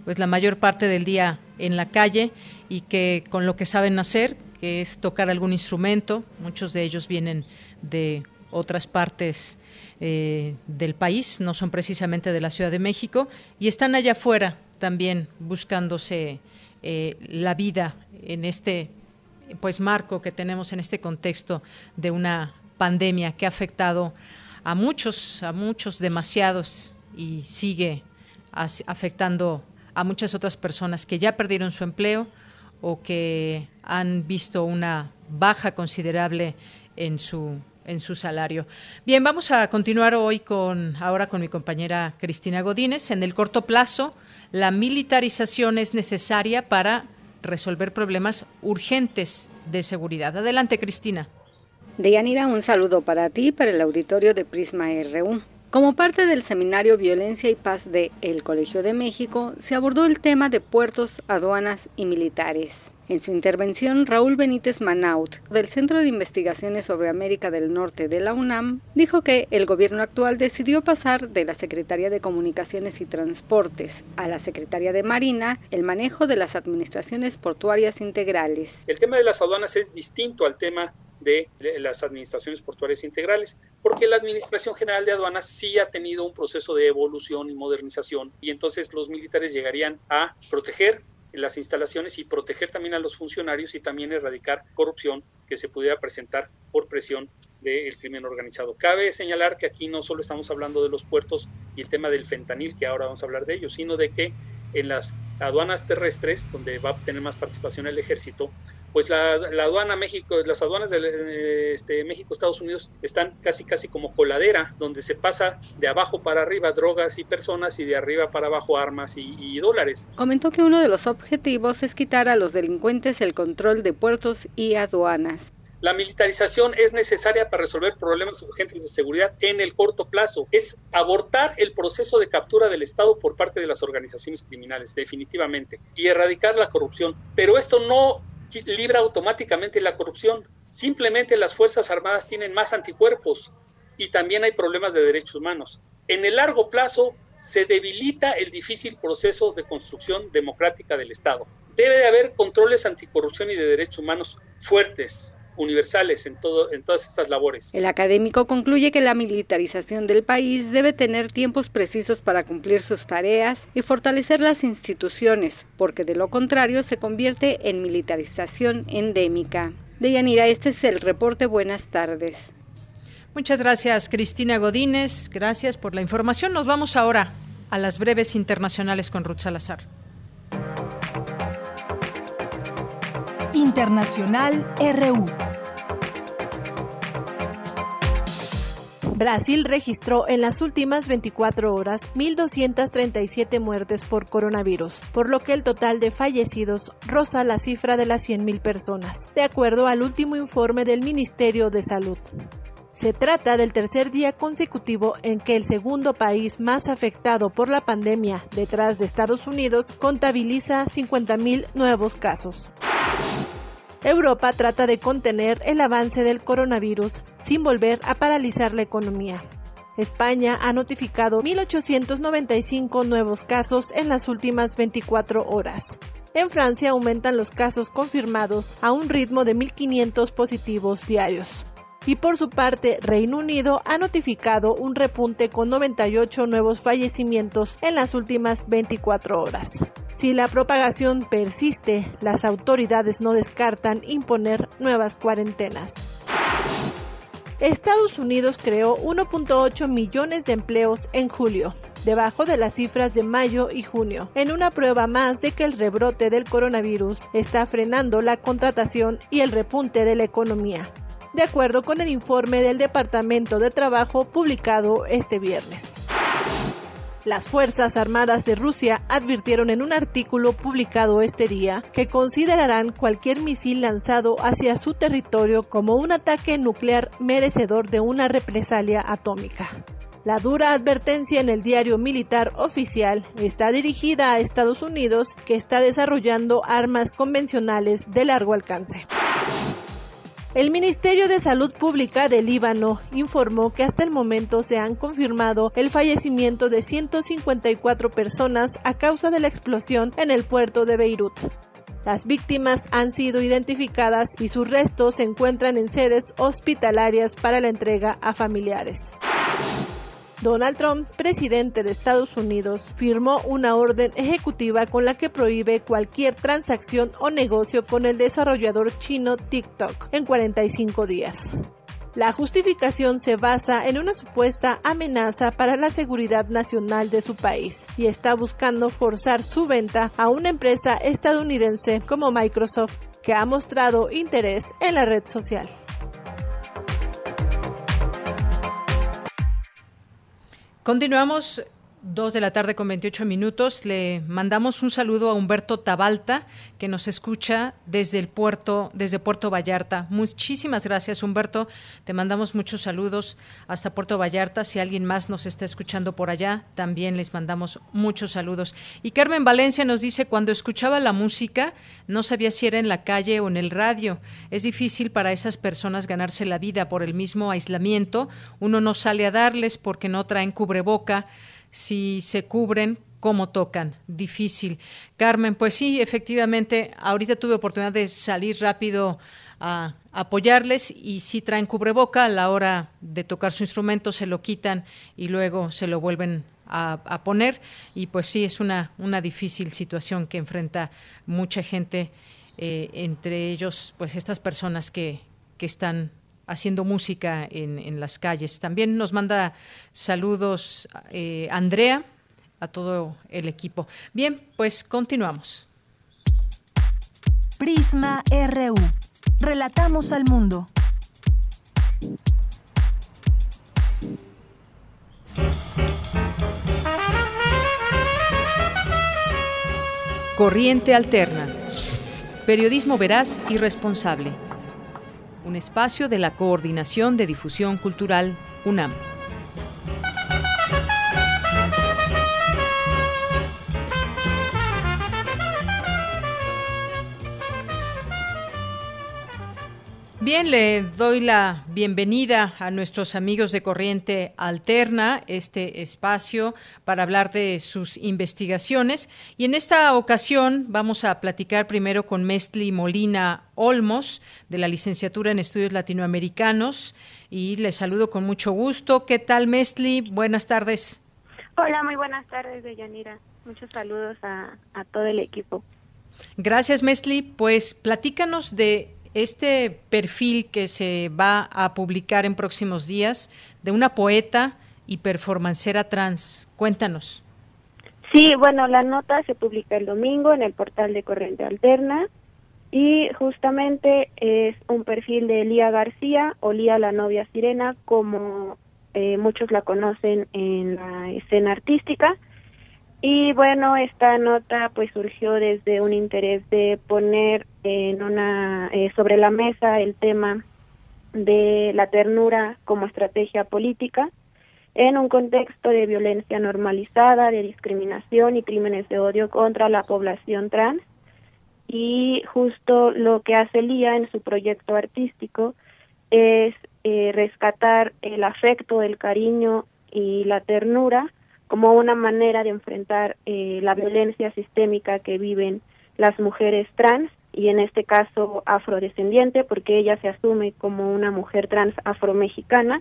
pues la mayor parte del día en la calle y que con lo que saben hacer, que es tocar algún instrumento. Muchos de ellos vienen de otras partes eh, del país, no son precisamente de la Ciudad de México, y están allá afuera también buscándose eh, la vida en este pues marco que tenemos en este contexto de una pandemia que ha afectado a muchos, a muchos demasiados y sigue afectando a muchas otras personas que ya perdieron su empleo o que han visto una baja considerable en su en su salario. Bien, vamos a continuar hoy con ahora con mi compañera Cristina Godínez. En el corto plazo, la militarización es necesaria para resolver problemas urgentes de seguridad. Adelante, Cristina. Deyanira, un saludo para ti, para el auditorio de Prisma RU. Como parte del seminario Violencia y Paz de El Colegio de México, se abordó el tema de puertos, aduanas y militares. En su intervención, Raúl Benítez Manaut, del Centro de Investigaciones sobre América del Norte de la UNAM, dijo que el gobierno actual decidió pasar de la Secretaría de Comunicaciones y Transportes a la Secretaría de Marina el manejo de las administraciones portuarias integrales. El tema de las aduanas es distinto al tema de las administraciones portuarias integrales, porque la Administración General de Aduanas sí ha tenido un proceso de evolución y modernización y entonces los militares llegarían a proteger las instalaciones y proteger también a los funcionarios y también erradicar corrupción que se pudiera presentar por presión del crimen organizado. Cabe señalar que aquí no solo estamos hablando de los puertos y el tema del fentanil, que ahora vamos a hablar de ello, sino de que en las aduanas terrestres, donde va a tener más participación el ejército, pues la, aduana México, las aduanas de este, México, Estados Unidos están casi casi como coladera, donde se pasa de abajo para arriba drogas y personas y de arriba para abajo armas y dólares. Comentó que uno de los objetivos es quitar a los delincuentes el control de puertos y aduanas. La militarización es necesaria para resolver problemas urgentes de seguridad en el corto plazo. Es abortar el proceso de captura del Estado por parte de las organizaciones criminales, definitivamente, y erradicar la corrupción. Pero esto no libra automáticamente la corrupción. Simplemente las Fuerzas Armadas tienen más anticuerpos y también hay problemas de derechos humanos. En el largo plazo se debilita el difícil proceso de construcción democrática del Estado. Debe de haber controles anticorrupción y de derechos humanos fuertes, universales en, todo, en todas estas labores. El académico concluye que la militarización del país debe tener tiempos precisos para cumplir sus tareas y fortalecer las instituciones, porque de lo contrario se convierte en militarización endémica. Deyanira, este es el reporte. Buenas tardes. Muchas gracias, Cristina Godínez. Gracias por la información. Nos vamos ahora a las breves internacionales con Ruth Salazar. Internacional RU. Brasil registró en las últimas 24 horas 1.237 muertes por coronavirus, por lo que el total de fallecidos roza la cifra de las 100.000 personas, de acuerdo al último informe del Ministerio de Salud. Se trata del tercer día consecutivo en que el segundo país más afectado por la pandemia, detrás de Estados Unidos, contabiliza 50.000 nuevos casos. Europa trata de contener el avance del coronavirus sin volver a paralizar la economía. España ha notificado 1.895 nuevos casos en las últimas 24 horas. En Francia aumentan los casos confirmados a un ritmo de 1.500 positivos diarios y por su parte Reino Unido ha notificado un repunte con 98 nuevos fallecimientos en las últimas 24 horas. Si la propagación persiste, las autoridades no descartan imponer nuevas cuarentenas. Estados Unidos creó 1.8 millones de empleos en julio, debajo de las cifras de mayo y junio, en una prueba más de que el rebrote del coronavirus está frenando la contratación y el repunte de la economía de acuerdo con el informe del Departamento de Trabajo publicado este viernes. Las Fuerzas Armadas de Rusia advirtieron en un artículo publicado este día que considerarán cualquier misil lanzado hacia su territorio como un ataque nuclear merecedor de una represalia atómica. La dura advertencia en el diario militar oficial está dirigida a Estados Unidos, que está desarrollando armas convencionales de largo alcance. El Ministerio de Salud Pública de Líbano informó que hasta el momento se han confirmado el fallecimiento de 154 personas a causa de la explosión en el puerto de Beirut. Las víctimas han sido identificadas y sus restos se encuentran en sedes hospitalarias para la entrega a familiares. Donald Trump, presidente de Estados Unidos, firmó una orden ejecutiva con la que prohíbe cualquier transacción o negocio con el desarrollador chino TikTok en 45 días. La justificación se basa en una supuesta amenaza para la seguridad nacional de su país y está buscando forzar su venta a una empresa estadounidense como Microsoft, que ha mostrado interés en la red social. Continuamos Dos de la tarde con 28 minutos. Le mandamos un saludo a Humberto Tabalta, que nos escucha desde el puerto, desde Puerto Vallarta. Muchísimas gracias, Humberto. Te mandamos muchos saludos hasta Puerto Vallarta. Si alguien más nos está escuchando por allá, también les mandamos muchos saludos. Y Carmen Valencia nos dice, cuando escuchaba la música, no sabía si era en la calle o en el radio. Es difícil para esas personas ganarse la vida por el mismo aislamiento. Uno no sale a darles porque no traen cubreboca si se cubren, cómo tocan. Difícil. Carmen, pues sí, efectivamente, ahorita tuve oportunidad de salir rápido a apoyarles y si traen cubreboca a la hora de tocar su instrumento se lo quitan y luego se lo vuelven a, poner y pues sí es una, una difícil situación que enfrenta mucha gente eh, entre ellos pues estas personas que, que están haciendo música en, las calles. También nos manda saludos eh, Andrea, a todo el equipo. Bien, pues continuamos. Prisma RU. Relatamos al mundo. Corriente Alterna. Periodismo veraz y responsable un espacio de la Coordinación de Difusión Cultural UNAM. Bien, le doy la bienvenida a nuestros amigos de Corriente Alterna, este espacio para hablar de sus investigaciones. Y en esta ocasión vamos a platicar primero con Mestli Molina Olmos, de la licenciatura en Estudios Latinoamericanos. Y le saludo con mucho gusto. ¿Qué tal, Mestli? Buenas tardes. Hola, muy buenas tardes, Deyanira. Muchos saludos a, a todo el equipo. Gracias, Mestli. Pues platícanos de este perfil que se va a publicar en próximos días de una poeta y performancera trans. Cuéntanos. Sí, bueno, la nota se publica el domingo en el portal de Corriente Alterna y justamente es un perfil de Lía García o Lía la novia sirena, como eh, muchos la conocen en la escena artística. Y bueno, esta nota pues surgió desde un interés de poner en una eh, sobre la mesa el tema de la ternura como estrategia política en un contexto de violencia normalizada, de discriminación y crímenes de odio contra la población trans. Y justo lo que hace Lía en su proyecto artístico es eh, rescatar el afecto, el cariño y la ternura como una manera de enfrentar eh, la violencia sistémica que viven las mujeres trans y en este caso afrodescendiente porque ella se asume como una mujer trans afromexicana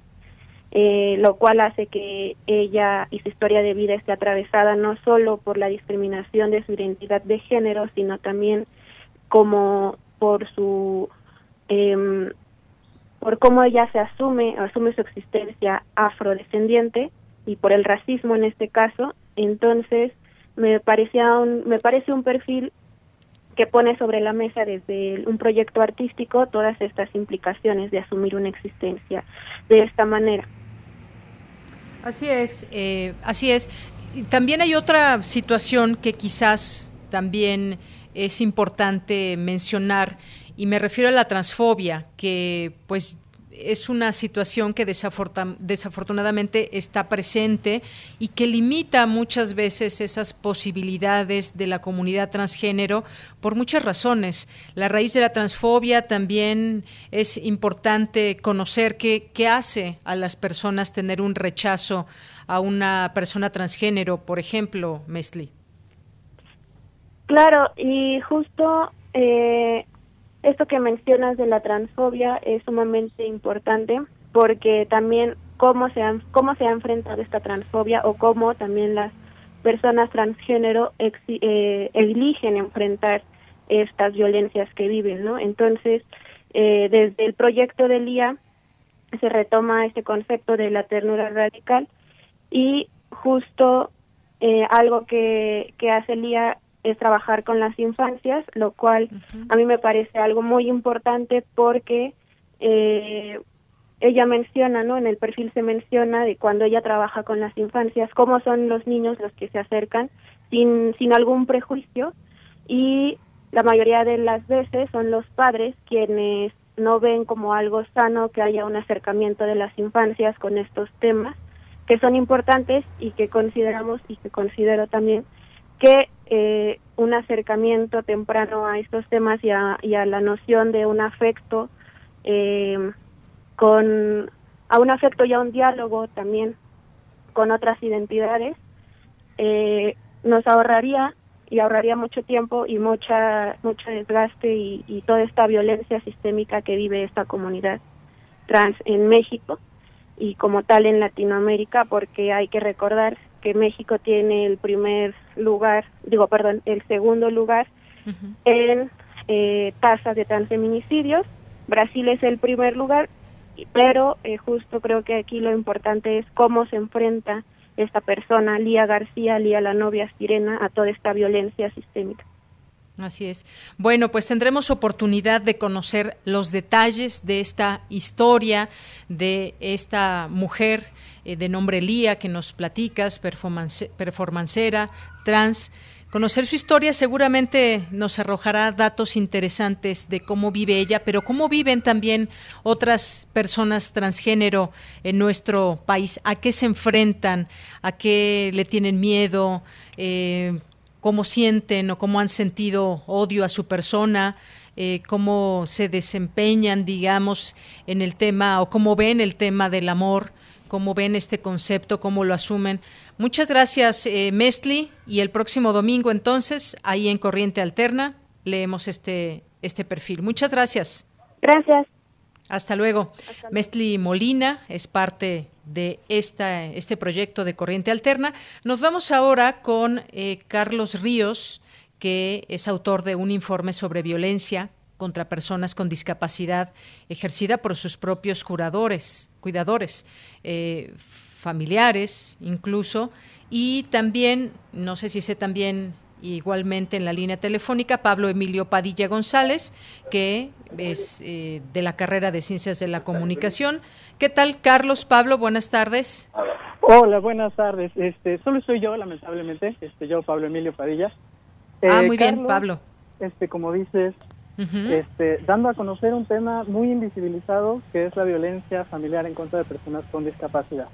eh, lo cual hace que ella y su historia de vida esté atravesada no solo por la discriminación de su identidad de género sino también como por su eh, por cómo ella se asume asume su existencia afrodescendiente y por el racismo en este caso, entonces me parecía un, me parece un perfil que pone sobre la mesa desde un proyecto artístico todas estas implicaciones de asumir una existencia de esta manera. Así es, eh, así es. También hay otra situación que quizás también es importante mencionar y me refiero a la transfobia, que pues es una situación que desafortunadamente está presente y que limita muchas veces esas posibilidades de la comunidad transgénero por muchas razones. La raíz de la transfobia también es importante conocer qué, hace a las personas tener un rechazo a una persona transgénero, por ejemplo, Mesli. Claro, y justo eh, esto que mencionas de la transfobia es sumamente importante porque también cómo se, ha, cómo se ha enfrentado esta transfobia o cómo también las personas transgénero eh, eligen enfrentar estas violencias que viven, ¿no? Entonces, eh, desde el proyecto del IA se retoma este concepto de la ternura radical y justo eh, algo que, que hace el IA es trabajar con las infancias, lo cual a mí me parece algo muy importante porque eh, ella menciona, ¿no? En el perfil se menciona de cuando ella trabaja con las infancias, cómo son los niños los que se acercan sin, sin algún prejuicio y la mayoría de las veces son los padres quienes no ven como algo sano que haya un acercamiento de las infancias con estos temas que son importantes y que consideramos y que considero también que eh, un acercamiento temprano a estos temas y a, la noción de un afecto eh, con a un afecto y a un diálogo también con otras identidades eh, nos ahorraría y ahorraría mucho tiempo y mucha mucho desgaste y, y toda esta violencia sistémica que vive esta comunidad trans en México y como tal en Latinoamérica porque hay que recordar que México tiene el primer lugar, digo, perdón, el segundo lugar en eh, tasa de transfeminicidios. Brasil es el primer lugar, pero eh, justo creo que aquí lo importante es cómo se enfrenta esta persona, Lía García, Lía la novia Sirena, a toda esta violencia sistémica. Así es. Bueno, pues tendremos oportunidad de conocer los detalles de esta historia, de esta mujer eh, de nombre Lía que nos platicas, performance, performancera, trans. Conocer su historia seguramente nos arrojará datos interesantes de cómo vive ella, pero cómo viven también otras personas transgénero en nuestro país, a qué se enfrentan, a qué le tienen miedo, eh, cómo sienten o cómo han sentido odio a su persona, eh, cómo se desempeñan, digamos, en el tema o cómo ven el tema del amor cómo ven este concepto, cómo lo asumen. Muchas gracias, eh, Mesli, y el próximo domingo entonces, ahí en Corriente Alterna, leemos este, este perfil. Muchas gracias. Gracias. Hasta luego. Mesli Molina es parte de esta, este proyecto de Corriente Alterna. Nos vamos ahora con eh, Carlos Ríos, que es autor de un informe sobre violencia contra personas con discapacidad ejercida por sus propios curadores, cuidadores, eh, familiares incluso, y también, no sé si sé también igualmente en la línea telefónica, Pablo Emilio Padilla González, que es eh, de la carrera de Ciencias de la Comunicación. ¿Qué tal, Carlos? Pablo, buenas tardes. Hola, buenas tardes. Este, solo soy yo, lamentablemente, este, yo, Pablo Emilio Padilla. ah, muy eh, bien, Pablo. Este, como dices, este, dando a conocer un tema muy invisibilizado que es la violencia familiar en contra de personas con discapacidad.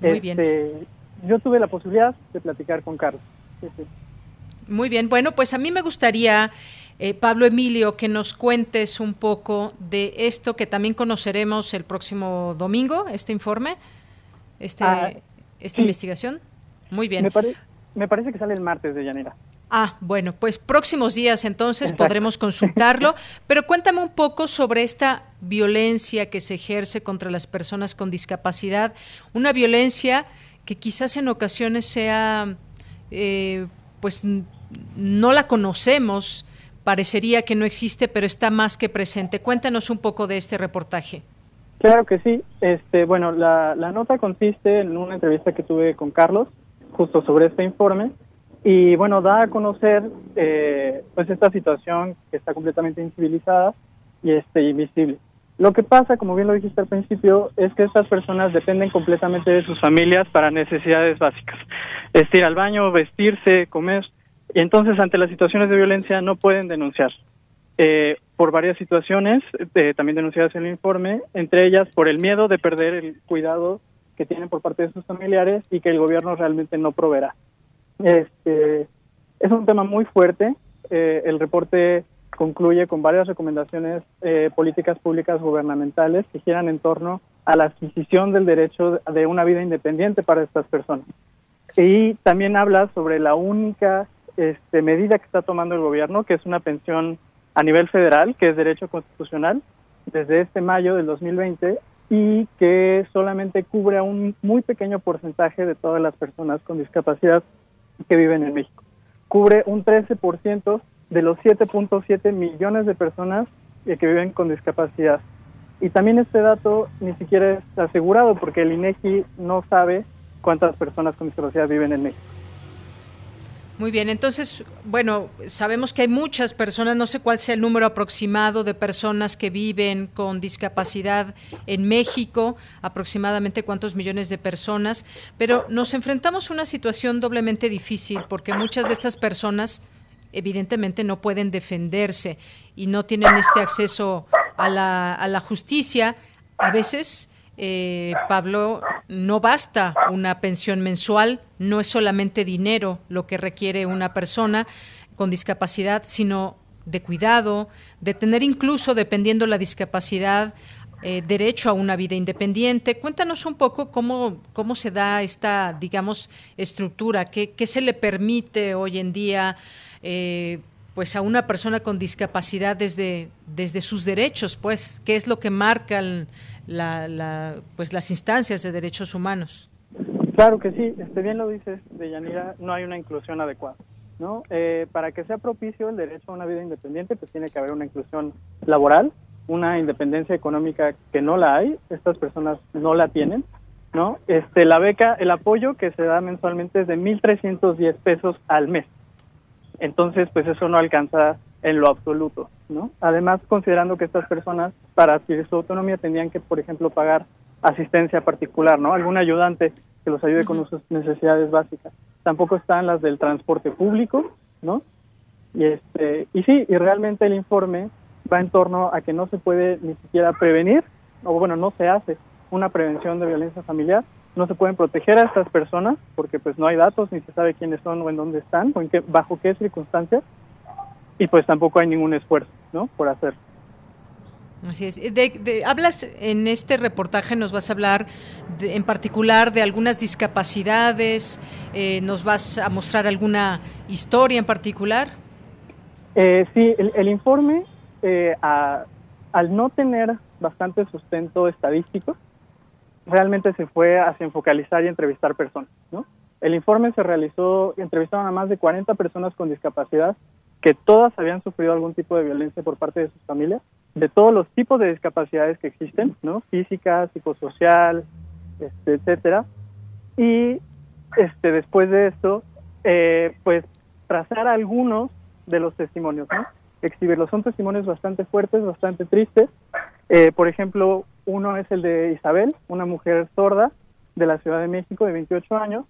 Muy bien. Este, yo tuve la posibilidad de platicar con Carlos. Muy bien, bueno, pues a mí me gustaría, eh, Pablo Emilio, que nos cuentes un poco de esto que también conoceremos el próximo domingo, este informe, este, ah, esta investigación. Muy bien. Me, me parece que sale el martes de Yanira. Ah, bueno, pues próximos días entonces podremos consultarlo, pero cuéntame un poco sobre esta violencia que se ejerce contra las personas con discapacidad, una violencia que quizás en ocasiones sea, eh, pues no la conocemos, parecería que no existe, pero está más que presente. Cuéntanos un poco de este reportaje. Claro que sí. Este, bueno, la, la nota consiste en una entrevista que tuve con Carlos, justo sobre este informe y bueno, da a conocer eh, pues esta situación que está completamente incivilizada y este, invisible. Lo que pasa, como bien lo dijiste al principio, es que estas personas dependen completamente de sus familias para necesidades básicas. Es ir al baño, vestirse, comer. Y entonces, ante las situaciones de violencia, no pueden denunciar. Eh, por varias situaciones, eh, también denunciadas en el informe, entre ellas por el miedo de perder el cuidado que tienen por parte de sus familiares y que el gobierno realmente no proveerá. Este, es un tema muy fuerte. Eh, el reporte concluye con varias recomendaciones eh, políticas públicas gubernamentales que giran en torno a la adquisición del derecho de una vida independiente para estas personas. Y también habla sobre la única este, medida que está tomando el gobierno, que es una pensión a nivel federal, que es derecho constitucional, desde este mayo del 2020 y que solamente cubre a un muy pequeño porcentaje de todas las personas con discapacidad que viven en México. Cubre un 13% de los 7.7 millones de personas que viven con discapacidad. Y también este dato ni siquiera es asegurado porque el INEGI no sabe cuántas personas con discapacidad viven en México. Muy bien, entonces, bueno, sabemos que hay muchas personas, no sé cuál sea el número aproximado de personas que viven con discapacidad en México, aproximadamente cuántos millones de personas, pero nos enfrentamos a una situación doblemente difícil porque muchas de estas personas evidentemente no pueden defenderse y no tienen este acceso a la, justicia. A veces eh, Pablo, no basta una pensión mensual, no es solamente dinero lo que requiere una persona con discapacidad, sino de cuidado, de tener incluso, dependiendo la discapacidad, eh, derecho a una vida independiente. Cuéntanos un poco cómo, cómo se da esta, digamos, estructura, qué, qué se le permite hoy en día eh, pues a una persona con discapacidad desde, desde sus derechos, pues, qué es lo que marcan la, pues las instancias de derechos humanos. Claro que sí, este bien lo dices, Deyanira, no hay una inclusión adecuada. ¿no? Eh, para que sea propicio el derecho a una vida independiente, pues tiene que haber una inclusión laboral, una independencia económica que no la hay, estas personas no la tienen, ¿no? Este, la beca, el apoyo que se da mensualmente es de 1.310 pesos al mes. Entonces, pues eso no alcanza en lo absoluto, ¿no? Además, considerando que estas personas, para adquirir su autonomía, tendrían que, por ejemplo, pagar asistencia particular, ¿no? Algún ayudante que los ayude con sus necesidades básicas. Tampoco están las del transporte público, ¿no? Y, este, y sí, y realmente el informe va en torno a que no se puede ni siquiera prevenir, o bueno, no se hace una prevención de violencia familiar, no se pueden proteger a estas personas porque pues no hay datos ni se sabe quiénes son o en dónde están o en qué, bajo qué circunstancias y pues tampoco hay ningún esfuerzo ¿no? por hacer. Así es. De, hablas en este reportaje, nos vas a hablar en particular de algunas discapacidades, eh, nos vas a mostrar alguna historia en particular. Eh, sí, el, informe, eh, al no tener bastante sustento estadístico, realmente se fue hacia focalizar y entrevistar personas. ¿no? El informe se realizó, entrevistaron a más de 40 personas con discapacidad que todas habían sufrido algún tipo de violencia por parte de sus familias, de todos los tipos de discapacidades que existen, ¿no? Física, psicosocial, este, etcétera. Y este, después de esto, eh, pues trazar algunos de los testimonios, ¿no? Exhibirlos. Son testimonios bastante fuertes, bastante tristes. Eh, por ejemplo, uno es el de Isabel, una mujer sorda de la Ciudad de México de 28 años,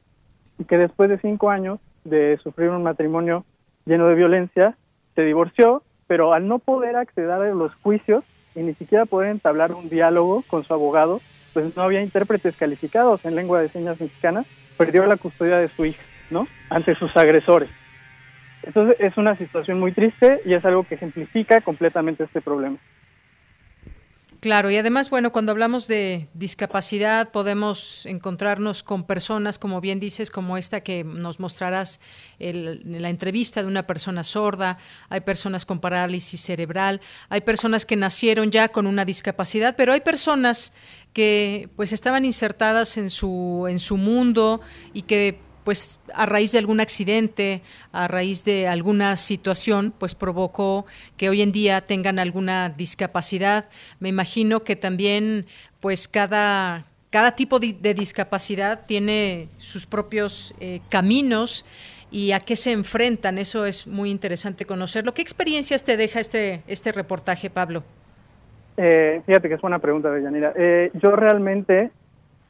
y que después de cinco años de sufrir un matrimonio lleno de violencia, se divorció, pero al no poder acceder a los juicios y ni siquiera poder entablar un diálogo con su abogado, pues no había intérpretes calificados en lengua de señas mexicana, perdió la custodia de su hija, ¿no? Ante sus agresores. Entonces es una situación muy triste y es algo que ejemplifica completamente este problema. Claro, y además, bueno, cuando hablamos de discapacidad podemos encontrarnos con personas, como bien dices, como esta que nos mostrarás en la entrevista de una persona sorda, hay personas con parálisis cerebral, hay personas que nacieron ya con una discapacidad, pero hay personas que pues estaban insertadas en su en su mundo y que pues a raíz de algún accidente, a raíz de alguna situación, pues provocó que hoy en día tengan alguna discapacidad. Me imagino que también pues cada, cada tipo de, discapacidad tiene sus propios eh, caminos y a qué se enfrentan. Eso es muy interesante conocerlo. ¿Qué experiencias te deja este, este reportaje, Pablo? Eh, fíjate que es buena pregunta, Deyanira. Eh, yo realmente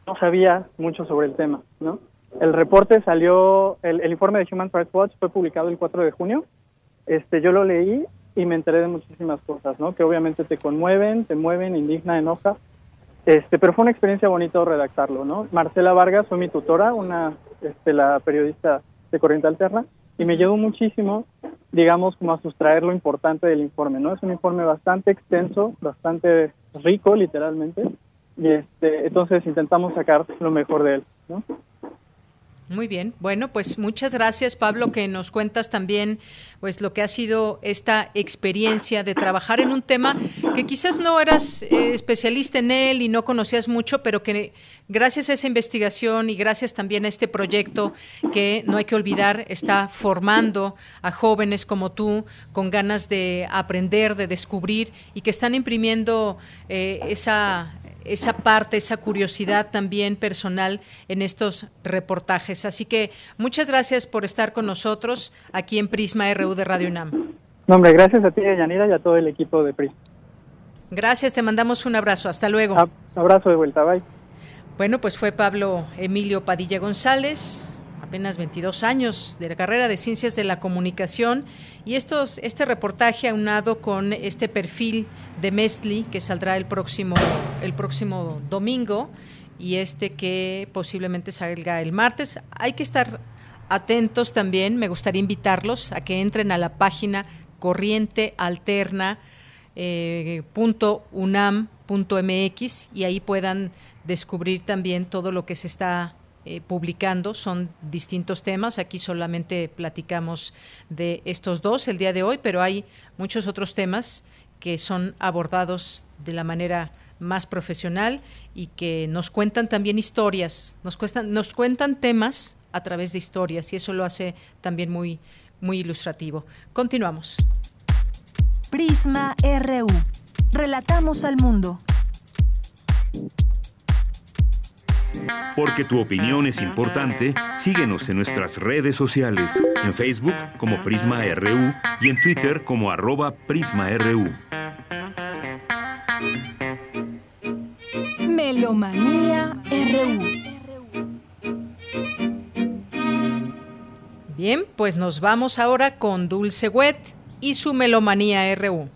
no sabía mucho sobre el tema, ¿no? El reporte salió, el, informe de Human Rights Watch fue publicado el 4 de junio. Este, yo lo leí y me enteré de muchísimas cosas, ¿no? Que obviamente te conmueven, te mueven, indigna, enoja. Este, pero fue una experiencia bonita redactarlo, ¿no? Marcela Vargas fue mi tutora, una, este, la periodista de Corriente Alterna, y me ayudó muchísimo, digamos, como a sustraer lo importante del informe, ¿no? Es un informe bastante extenso, bastante rico, literalmente, y este, entonces intentamos sacar lo mejor de él, ¿no? Muy bien. Bueno, pues muchas gracias, Pablo, que nos cuentas también pues lo que ha sido esta experiencia de trabajar en un tema que quizás no eras eh, especialista en él y no conocías mucho, pero que gracias a esa investigación y gracias también a este proyecto que no hay que olvidar está formando a jóvenes como tú con ganas de aprender, de descubrir y que están imprimiendo eh, esa esa parte, esa curiosidad también personal en estos reportajes. Así que muchas gracias por estar con nosotros aquí en Prisma RU de Radio UNAM. No, hombre, gracias a ti, Yanira, y a todo el equipo de Prisma. Gracias, te mandamos un abrazo. Hasta luego. abrazo de vuelta, bye. Bueno, pues fue Pablo Emilio Padilla González, apenas 22 años de la carrera de Ciencias de la Comunicación y estos, este reportaje aunado con este perfil de Mestli que saldrá el próximo, el próximo domingo y este que posiblemente salga el martes. Hay que estar atentos también, me gustaría invitarlos a que entren a la página corriente alterna eh, y ahí puedan descubrir también todo lo que se está eh, publicando. Son distintos temas. Aquí solamente platicamos de estos dos el día de hoy, pero hay muchos otros temas que son abordados de la manera más profesional y que nos cuentan también historias, nos, cuestan, nos cuentan temas a través de historias y eso lo hace también muy, muy ilustrativo. Continuamos. Prisma RU. Relatamos al mundo. Porque tu opinión es importante, síguenos en nuestras redes sociales, en Facebook como Prisma RU y en Twitter como arroba PrismaRU. Melomanía RU. Bien, pues nos vamos ahora con Dulce Wet y su Melomanía RU.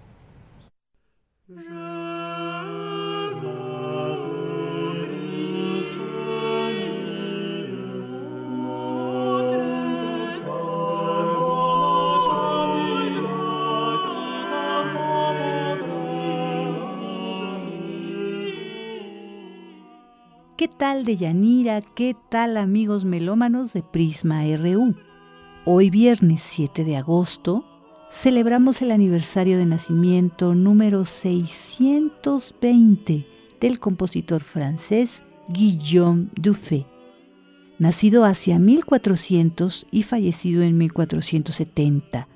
¿Qué tal de Yanira? ¿Qué tal amigos melómanos de Prisma RU? Hoy viernes 7 de agosto celebramos el aniversario de nacimiento número 620 del compositor francés Guillaume Dufay. Nacido hacia 1400 y fallecido en 1470,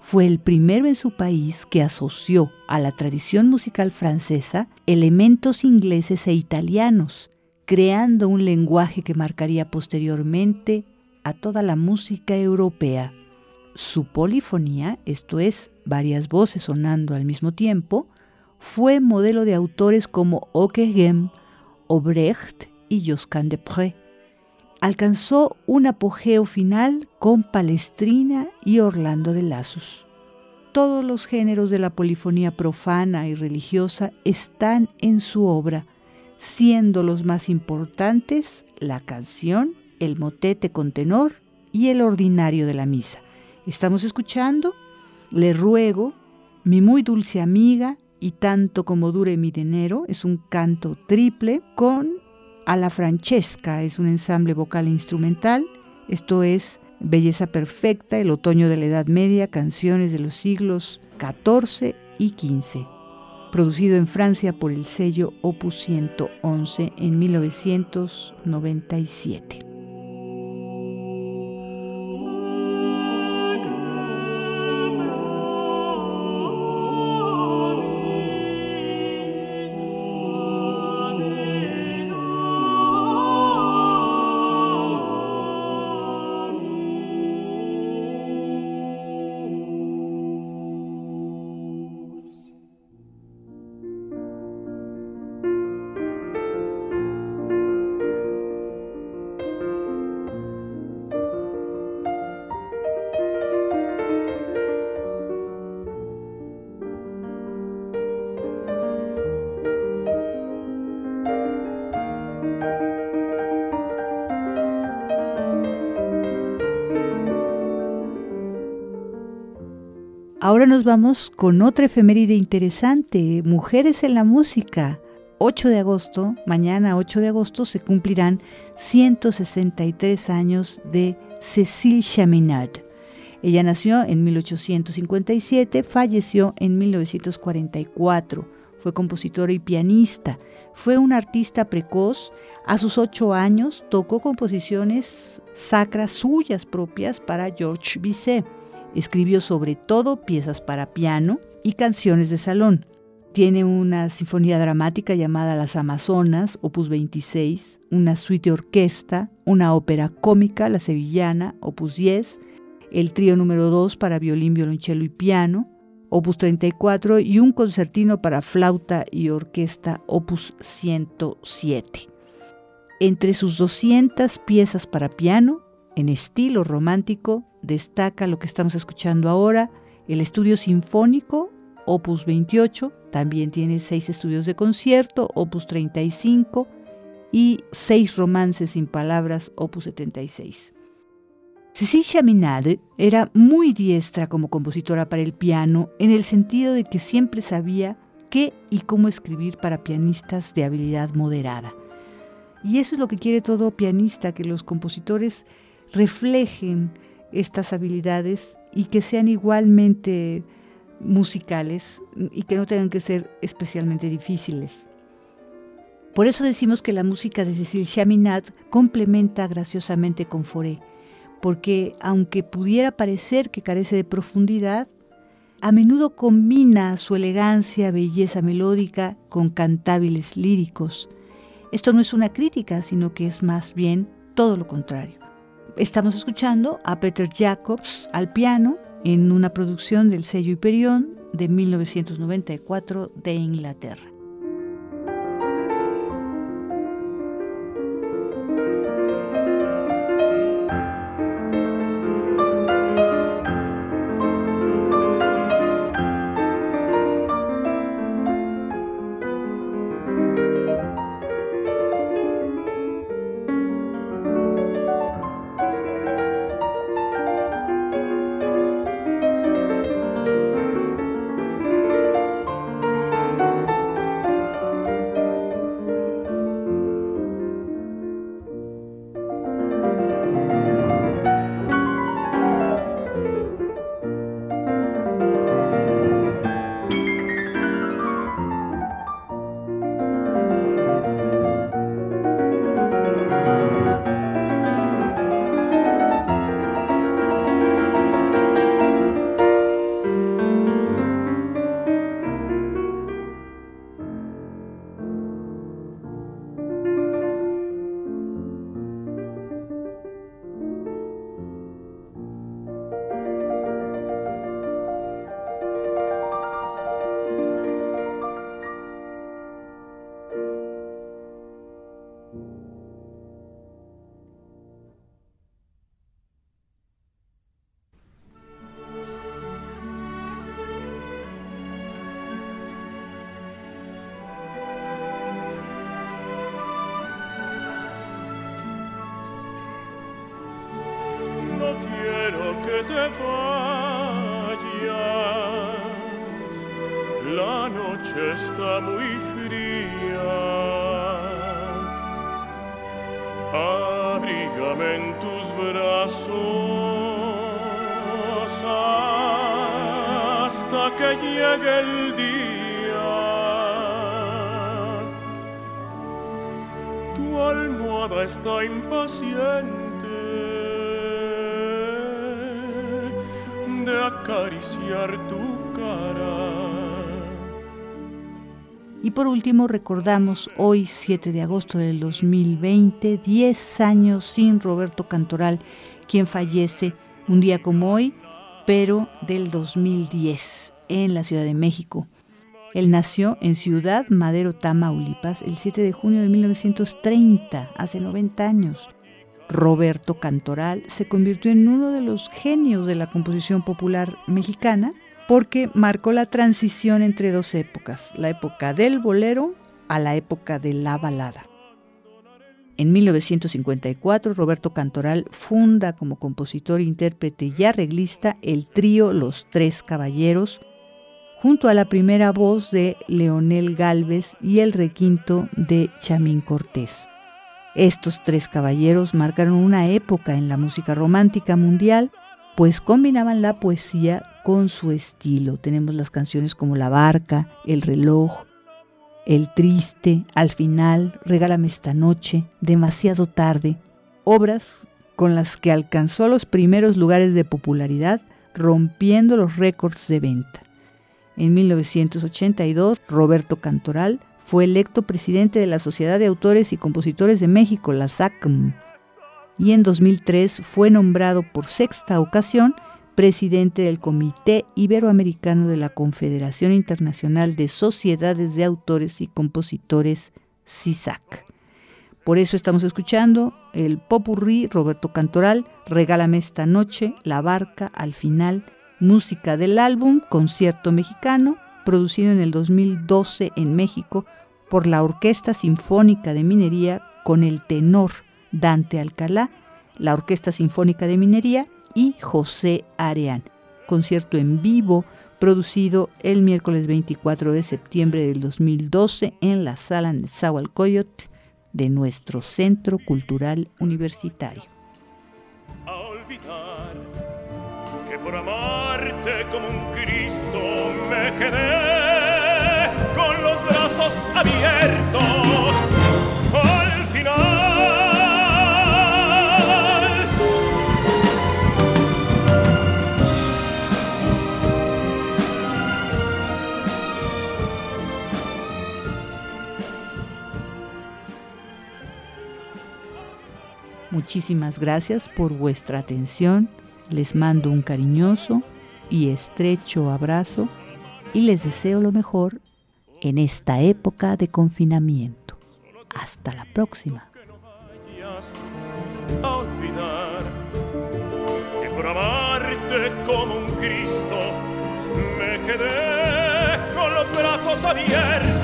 fue el primero en su país que asoció a la tradición musical francesa elementos ingleses e italianos, creando un lenguaje que marcaría posteriormente a toda la música europea. Su polifonía, esto es, varias voces sonando al mismo tiempo, fue modelo de autores como Ockeghem, Obrecht y Josquin de Pré. Alcanzó un apogeo final con Palestrina y Orlando de Lazos. Todos los géneros de la polifonía profana y religiosa están en su obra, siendo los más importantes la canción, el motete con tenor y el ordinario de la misa. Estamos escuchando Le ruego, mi muy dulce amiga y tanto como dure mi dinero, es un canto triple con a la Francesca, es un ensamble vocal instrumental, esto es Belleza Perfecta, El Otoño de la Edad Media, canciones de los siglos XIV y XV producido en Francia por el sello Opus 111 en 1997. Ahora nos vamos con otra efeméride interesante, Mujeres en la Música. 8 de agosto, mañana 8 de agosto, se cumplirán 163 años de Cécile Chaminade. Ella nació en 1857, falleció en 1944. Fue compositora y pianista. Fue una artista precoz. A sus ocho años tocó composiciones sacras suyas propias para Georges Bizet. Escribió sobre todo piezas para piano y canciones de salón. tiene una sinfonía dramática llamada Las Amazonas, opus 26, una suite orquesta, una ópera cómica, La Sevillana, opus 10, el trío número 2 para violín, violonchelo y piano, opus 34, y un concertino para flauta y orquesta, opus 107. Entre sus 200 piezas para piano, en estilo romántico, destaca lo que estamos escuchando ahora, el estudio sinfónico, opus 28, también tiene seis estudios de concierto, opus 35, y seis romances sin palabras, opus 76. Cécile Chaminade era muy diestra como compositora para el piano en el sentido de que siempre sabía qué y cómo escribir para pianistas de habilidad moderada. Y eso es lo que quiere todo pianista, que los compositores reflejen estas habilidades y que sean igualmente musicales y que no tengan que ser especialmente difíciles. Por eso decimos que la música de Cécile Chaminade complementa graciosamente con Foré porque aunque pudiera parecer que carece de profundidad, a menudo combina su elegancia, belleza melódica con cantables líricos. Esto no es una crítica, sino que es más bien todo lo contrario. Estamos escuchando a Peter Jacobs al piano en una producción del sello Hyperion de 1994 de Inglaterra. Por último, recordamos hoy, 7 de agosto del 2020, 10 años sin Roberto Cantoral, quien fallece un día como hoy, pero del 2010, en la Ciudad de México. Él nació en Ciudad Madero, Tamaulipas, el 7 de junio de 1930, hace 90 años. Roberto Cantoral se convirtió en uno de los genios de la composición popular mexicana porque marcó la transición entre dos épocas, la época del bolero a la época de la balada. En 1954, Roberto Cantoral funda como compositor, intérprete y arreglista el trío Los Tres Caballeros, junto a la primera voz de Leonel Galvez y el requinto de Chamín Cortés. Estos tres caballeros marcaron una época en la música romántica mundial pues combinaban la poesía con su estilo. Tenemos las canciones como La Barca, El Reloj, El Triste, Al Final, Regálame esta noche, Demasiado tarde, obras con las que alcanzó los primeros lugares de popularidad, rompiendo los récords de venta. En 1982, Roberto Cantoral fue electo presidente de la Sociedad de Autores y Compositores de México, la SACM, y en 2003 fue nombrado por sexta ocasión presidente del Comité Iberoamericano de la Confederación Internacional de Sociedades de Autores y Compositores, CISAC. Por eso estamos escuchando el Popurrí Roberto Cantoral, Regálame esta noche, La Barca, al final, música del álbum Concierto Mexicano, producido en el 2012 en México por la Orquesta Sinfónica de Minería con el tenor Dante Alcalá, la Orquesta Sinfónica de Minería y José Areán. Concierto en vivo producido el miércoles 24 de septiembre del 2012 en la sala Nezahualcóyotl de nuestro Centro Cultural Universitario. que por amarte como un Cristo me quedé con los brazos abiertos Muchísimas gracias por vuestra atención. Les mando un cariñoso y estrecho abrazo y les deseo lo mejor en esta época de confinamiento. Hasta la próxima. como un Cristo me quedé con los brazos abiertos.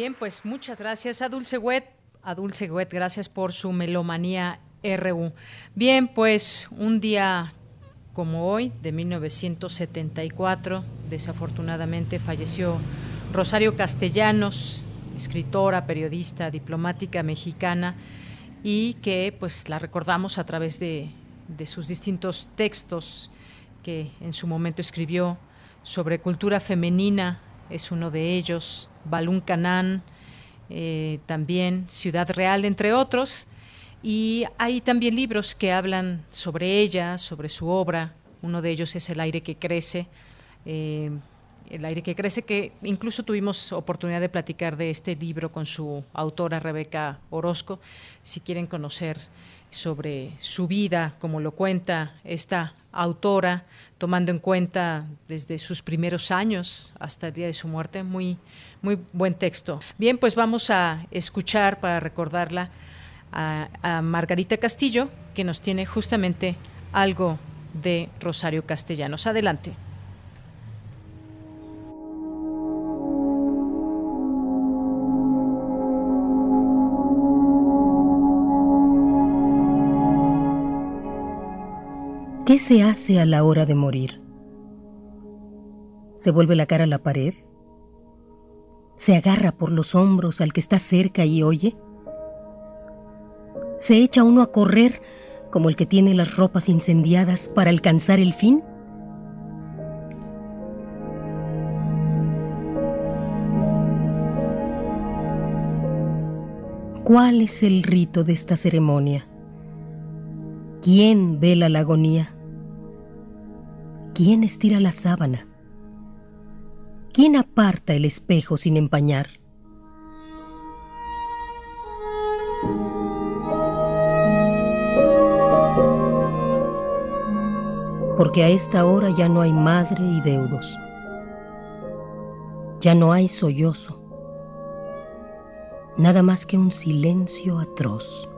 Bien, pues muchas gracias a Dulce Wet. A Dulce Wet, gracias por su melomanía RU. Bien, pues un día como hoy, de 1974, desafortunadamente falleció Rosario Castellanos, escritora, periodista, diplomática mexicana, y que pues la recordamos a través de, de sus distintos textos que en su momento escribió sobre cultura femenina, es uno de ellos, Balún Canán, eh, también Ciudad Real, entre otros. Y hay también libros que hablan sobre ella, sobre su obra. Uno de ellos es El aire que crece. Eh, el aire que crece, que incluso tuvimos oportunidad de platicar de este libro con su autora Rebeca Orozco. Si quieren conocer sobre su vida, como lo cuenta esta autora, tomando en cuenta desde sus primeros años hasta el día de su muerte. Muy, muy buen texto. Bien, pues vamos a escuchar para recordarla a, a Margarita Castillo, que nos tiene justamente algo de Rosario Castellanos. Adelante. ¿Qué se hace a la hora de morir? ¿Se vuelve la cara a la pared? ¿Se agarra por los hombros al que está cerca y oye? ¿Se echa uno a correr como el que tiene las ropas incendiadas para alcanzar el fin? ¿Cuál es el rito de esta ceremonia? ¿Quién vela la agonía? ¿Quién estira la sábana? ¿Quién aparta el espejo sin empañar? Porque a esta hora ya no hay madre y deudos. Ya no hay sollozo. Nada más que un silencio atroz.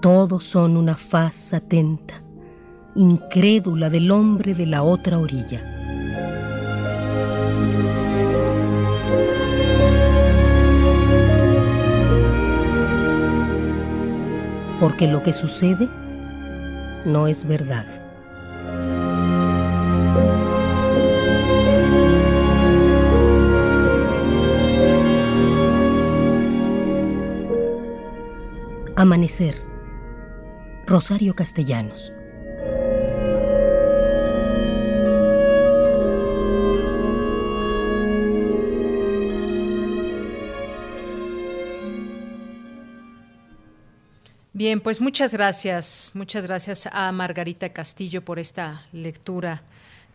Todos son una faz atenta incrédula del hombre de la otra orilla. Porque lo que sucede no es verdad. Amanecer. Rosario Castellanos. Bien, pues muchas gracias, muchas gracias a Margarita Castillo por esta lectura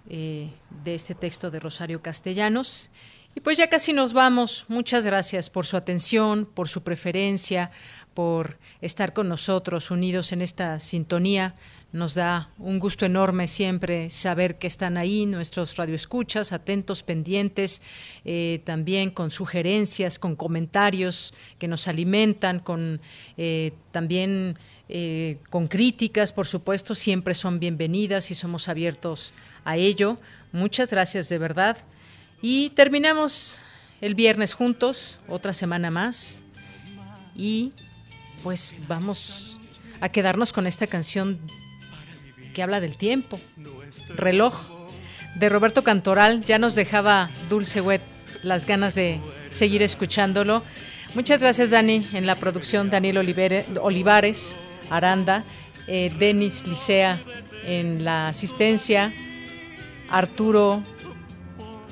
eh, de este texto de Rosario Castellanos. Y pues ya casi nos vamos. Muchas gracias por su atención, por su preferencia, por estar con nosotros unidos en esta sintonía. Nos da un gusto enorme siempre saber que están ahí nuestros radioescuchas, atentos, pendientes, eh, también con sugerencias, con comentarios que nos alimentan, con eh, también eh, con críticas, por supuesto, siempre son bienvenidas y somos abiertos a ello. Muchas gracias de verdad. Y terminamos el viernes juntos, otra semana más. Y pues vamos a quedarnos con esta canción que habla del tiempo. Reloj de Roberto Cantoral. Ya nos dejaba Dulce Wet las ganas de seguir escuchándolo. Muchas gracias, Dani, en la producción, Daniel Olivares, Aranda, eh, Denis Licea en la asistencia, Arturo,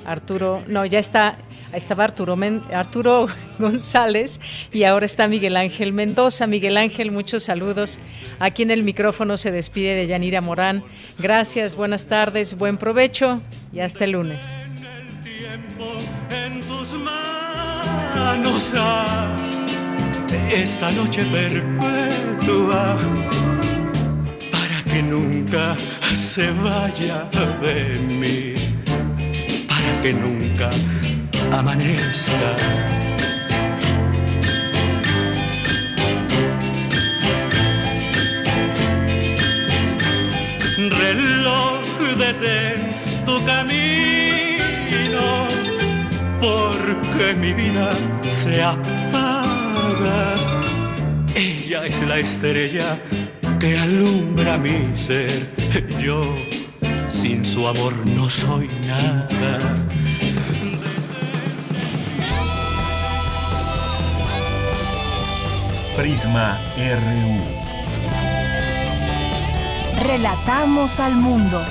Arturo, no, ya está, estaba Arturo, Arturo González y ahora está Miguel Ángel Mendoza. Miguel Ángel, muchos saludos. Aquí en el micrófono se despide de Yanira Morán. Gracias, buenas tardes, buen provecho y hasta el lunes. En tus manos esta noche perpetua para que nunca se vaya de mí, que nunca amanezca. Reloj detén tu camino, porque mi vida se apaga. Ella es la estrella que alumbra mi ser. Yo sin su amor no soy nada. Prisma RU. Relatamos al mundo.